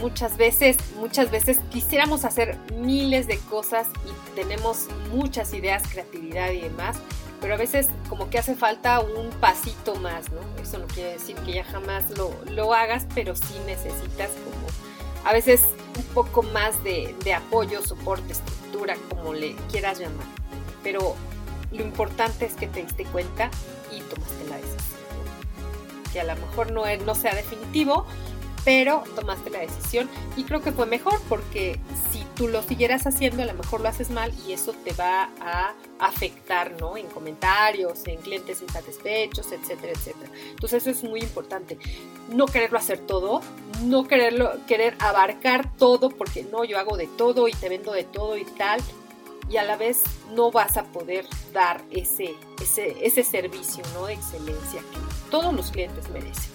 muchas veces, muchas veces quisiéramos hacer miles de cosas y tenemos muchas ideas, creatividad y demás, pero a veces como que hace falta un pasito más, ¿no? Eso no quiere decir que ya jamás lo, hagas, pero sí necesitas como a veces un poco más de, de apoyo, soporte, estructura, como le quieras llamar. Pero lo importante es que te diste cuenta y tomaste la decisión. Que a lo mejor no, no sea definitivo, pero tomaste la decisión y creo que fue mejor porque si tú lo siguieras haciendo a lo mejor lo haces mal y eso te va a afectar, ¿no? En comentarios, en clientes insatisfechos, etcétera, etcétera. Entonces eso es muy importante. No quererlo hacer todo, no quererlo, querer abarcar todo porque no, yo hago de todo y te vendo de todo y tal y a la vez no vas a poder dar ese, ese, ese servicio, ¿no? De excelencia que todos los clientes merecen.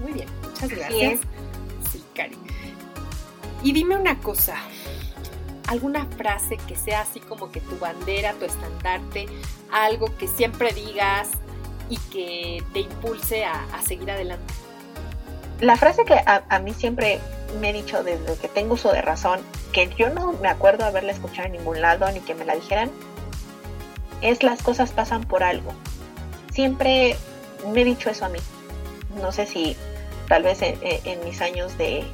Muy bien, muchas gracias. Y dime una cosa, alguna frase que sea así como que tu bandera, tu estandarte, algo que siempre digas y que te impulse a, seguir adelante. La frase que a, mí siempre me he dicho desde que tengo uso de razón, que yo no me acuerdo haberla escuchado en ningún lado ni que me la dijeran, es las cosas pasan por algo. Siempre me he dicho eso a mí no sé si tal vez en, mis años de,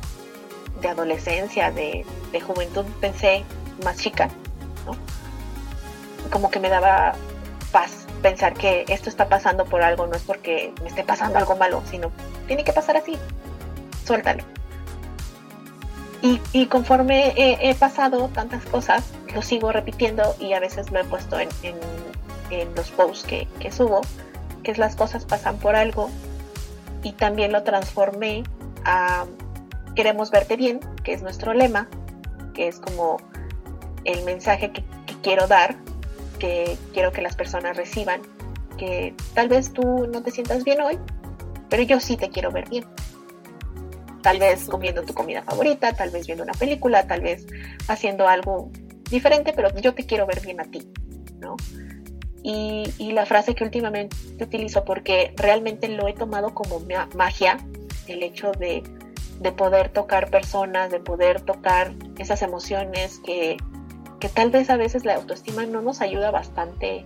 adolescencia, de, juventud, pensé más chica, ¿no? Como que me daba paz pensar que esto está pasando por algo, no es porque me esté pasando algo malo, sino tiene que pasar así, suéltalo. Y, conforme he, pasado tantas cosas, lo sigo repitiendo y a veces lo he puesto en, los posts que, que subo, que es las cosas pasan por algo y también lo transformé a queremos verte bien, que es nuestro lema, que es como el mensaje que, quiero dar, que quiero que las personas reciban, que tal vez tú no te sientas bien hoy, pero yo sí te quiero ver bien. Tal vez comiendo tu comida favorita, tal vez viendo una película, tal vez haciendo algo diferente, pero yo te quiero ver bien a ti, ¿no? Y, la frase que últimamente utilizo, porque realmente lo he tomado como magia, el hecho de, poder tocar personas, de poder tocar esas emociones que, tal vez a veces la autoestima no nos ayuda bastante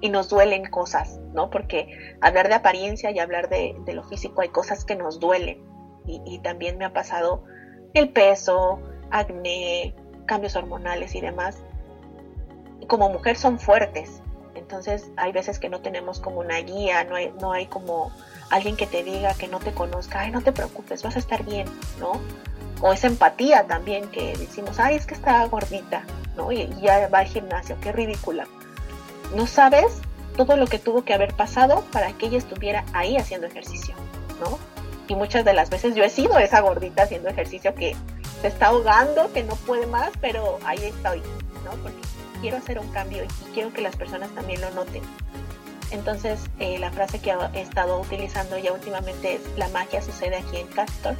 y nos duelen cosas, ¿no? Porque hablar de apariencia y hablar de, lo físico hay cosas que nos duelen. Y, y, también me ha pasado el peso, acné, cambios hormonales y demás. Como mujer son fuertes, entonces hay veces que no tenemos como una guía, no hay, no hay como alguien que te diga que no te conozca, ay, no te preocupes, vas a estar bien, ¿no? O esa empatía también que decimos, ay, es que está gordita, ¿no? Y, ya va al gimnasio, qué ridícula. No sabes todo lo que tuvo que haber pasado para que ella estuviera ahí haciendo ejercicio, ¿no? Y muchas de las veces yo he sido esa gordita haciendo ejercicio que se está ahogando, que no puede más, pero ahí estoy, ¿no? Porque quiero hacer un cambio y quiero que las personas también lo noten. Entonces, eh, la frase que he estado utilizando ya últimamente es, la magia sucede aquí en Castor,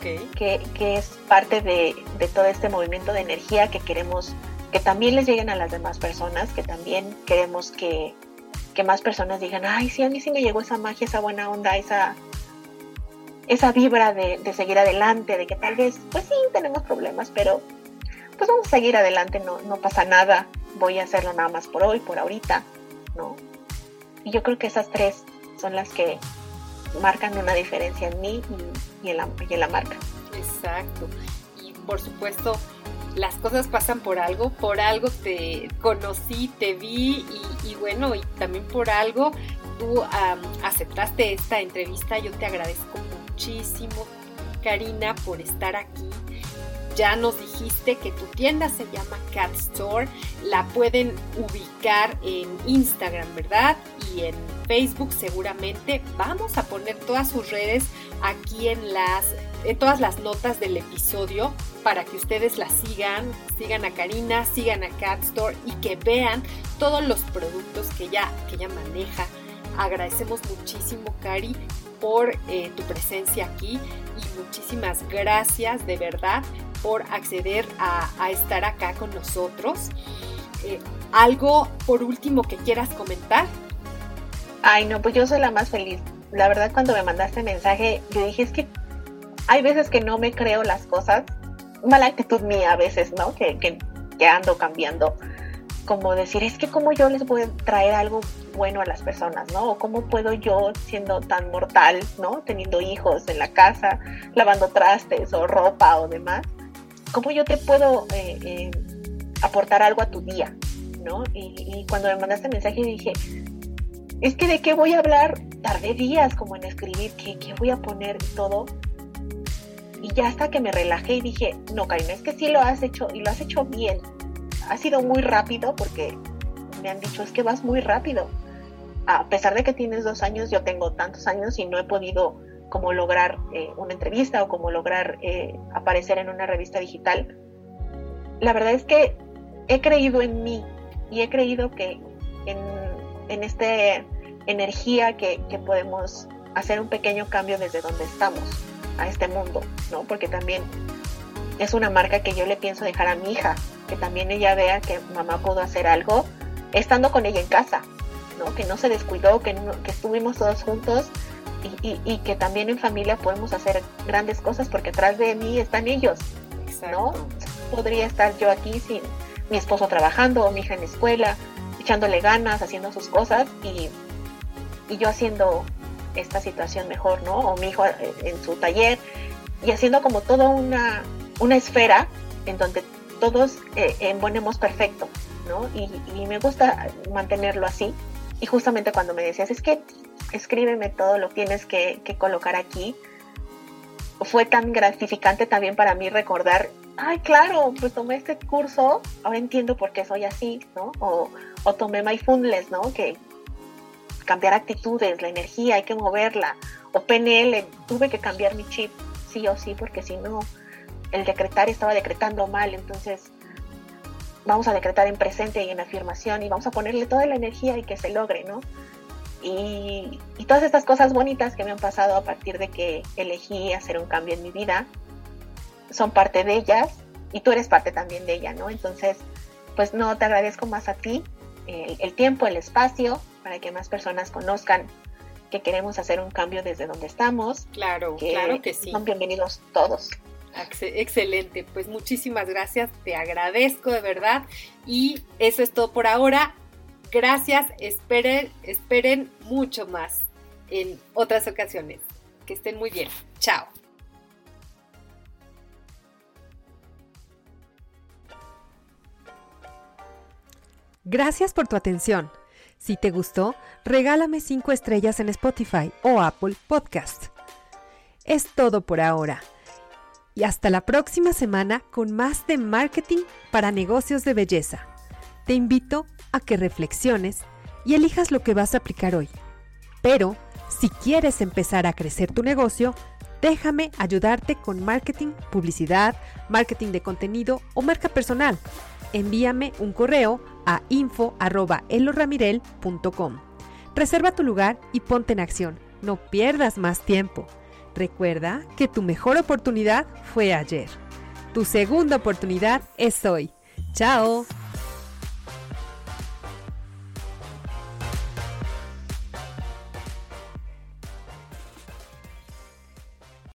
que, que, es parte de, de, todo este movimiento de energía que queremos que también les lleguen a las demás personas, que también queremos que, que más personas digan, ay, sí, a mí sí me llegó esa magia, esa buena onda, esa, esa vibra de, de seguir adelante, de que tal vez, pues sí, tenemos problemas, pero pues vamos a seguir adelante, no, no pasa nada, voy a hacerlo nada más por hoy, por ahorita, ¿no? Y yo creo que esas tres son las que marcan una diferencia en mí y, en, la, y en la marca. Exacto. Y por supuesto, las cosas pasan por algo, por algo te conocí, te vi y, bueno, y también por algo tú aceptaste esta entrevista. Yo te agradezco muchísimo, Karina, por estar aquí ya nos dijiste que tu tienda se llama Cat Store. La pueden ubicar en Instagram, ¿verdad? Y en Facebook seguramente. Vamos a poner todas sus redes aquí en las en todas las notas del episodio para que ustedes la sigan, sigan a Karina, sigan a Cat Store y que vean todos los productos que ella, que maneja. Agradecemos muchísimo, Cari, por eh, tu presencia aquí y muchísimas gracias de verdad por acceder a, estar acá con nosotros. Eh, ¿Algo por último que quieras comentar? Ay, no, pues yo soy la más feliz. La verdad, cuando me mandaste mensaje, yo dije, es que hay veces que no me creo las cosas. Mala actitud mía a veces, ¿no? Que, que, ando cambiando como decir, es que cómo yo les voy a traer algo bueno a las personas, ¿no? O cómo puedo yo, siendo tan mortal, ¿no? Teniendo hijos en la casa, lavando trastes o ropa o demás, cómo yo te puedo eh, eh, aportar algo a tu día, ¿no? Y, cuando me mandaste mensaje dije, es que de qué voy a hablar, tardé días como en escribir, qué, qué voy a poner y todo. Y ya hasta que me relajé y dije, no, Karina, es que sí lo has hecho y lo has hecho bien, ha sido muy rápido porque me han dicho es que vas muy rápido. A pesar de que tienes dos años, yo tengo tantos años y no he podido como lograr eh, una entrevista o como lograr eh, aparecer en una revista digital. La verdad es que he creído en mí y he creído que en, en esta energía que, que podemos hacer un pequeño cambio desde donde estamos a este mundo, ¿no? Porque también es una marca que yo le pienso dejar a mi hija, que también ella vea que mamá pudo hacer algo estando con ella en casa, ¿no? que no se descuidó, que, que estuvimos todos juntos y, y, que también en familia podemos hacer grandes cosas porque atrás de mí están ellos, ¿no? Podría estar yo aquí sin mi esposo trabajando mi hija en la escuela, echándole ganas, haciendo sus cosas y, y yo haciendo esta situación mejor, ¿no? O mi hijo eh, en su taller y haciendo como toda una, una esfera en donde todos eh, embonemos perfecto, ¿no? Y, me gusta mantenerlo así. Y justamente cuando me decías, es que escríbeme todo, lo tienes que, que colocar aquí, fue tan gratificante también para mí recordar, ay, claro, pues tomé este curso, ahora entiendo por qué soy así, ¿no? O, o tomé Mindfulness, ¿no? Que cambiar actitudes, la energía, hay que moverla. O PNL, tuve que cambiar mi chip, sí o sí, porque si no, el decretar estaba decretando mal, entonces vamos a decretar en presente y en afirmación y vamos a ponerle toda la energía y que se logre, ¿no? Y, todas estas cosas bonitas que me han pasado a partir de que elegí hacer un cambio en mi vida son parte de ellas y tú eres parte también de ella, ¿no? Entonces, pues no, te agradezco más a ti el, tiempo, el espacio, para que más personas conozcan que queremos hacer un cambio desde donde estamos. Claro, claro que sí. Son bienvenidos todos. Excelente, pues muchísimas gracias, te agradezco de verdad y eso es todo por ahora. Gracias, esperen, esperen mucho más en otras ocasiones. Que estén muy bien. Chao. Gracias por tu atención. Si te gustó, regálame 5 estrellas en Spotify o Apple Podcast. Es todo por ahora. Y hasta la próxima semana con más de marketing para negocios de belleza. Te invito a que reflexiones y elijas lo que vas a aplicar hoy. Pero, si quieres empezar a crecer tu negocio, déjame ayudarte con marketing, publicidad, marketing de contenido o marca personal. Envíame un correo a info.eloramirel.com. Reserva tu lugar y ponte en acción. No pierdas más tiempo. Recuerda que tu mejor oportunidad fue ayer. Tu segunda oportunidad es hoy. ¡Chao!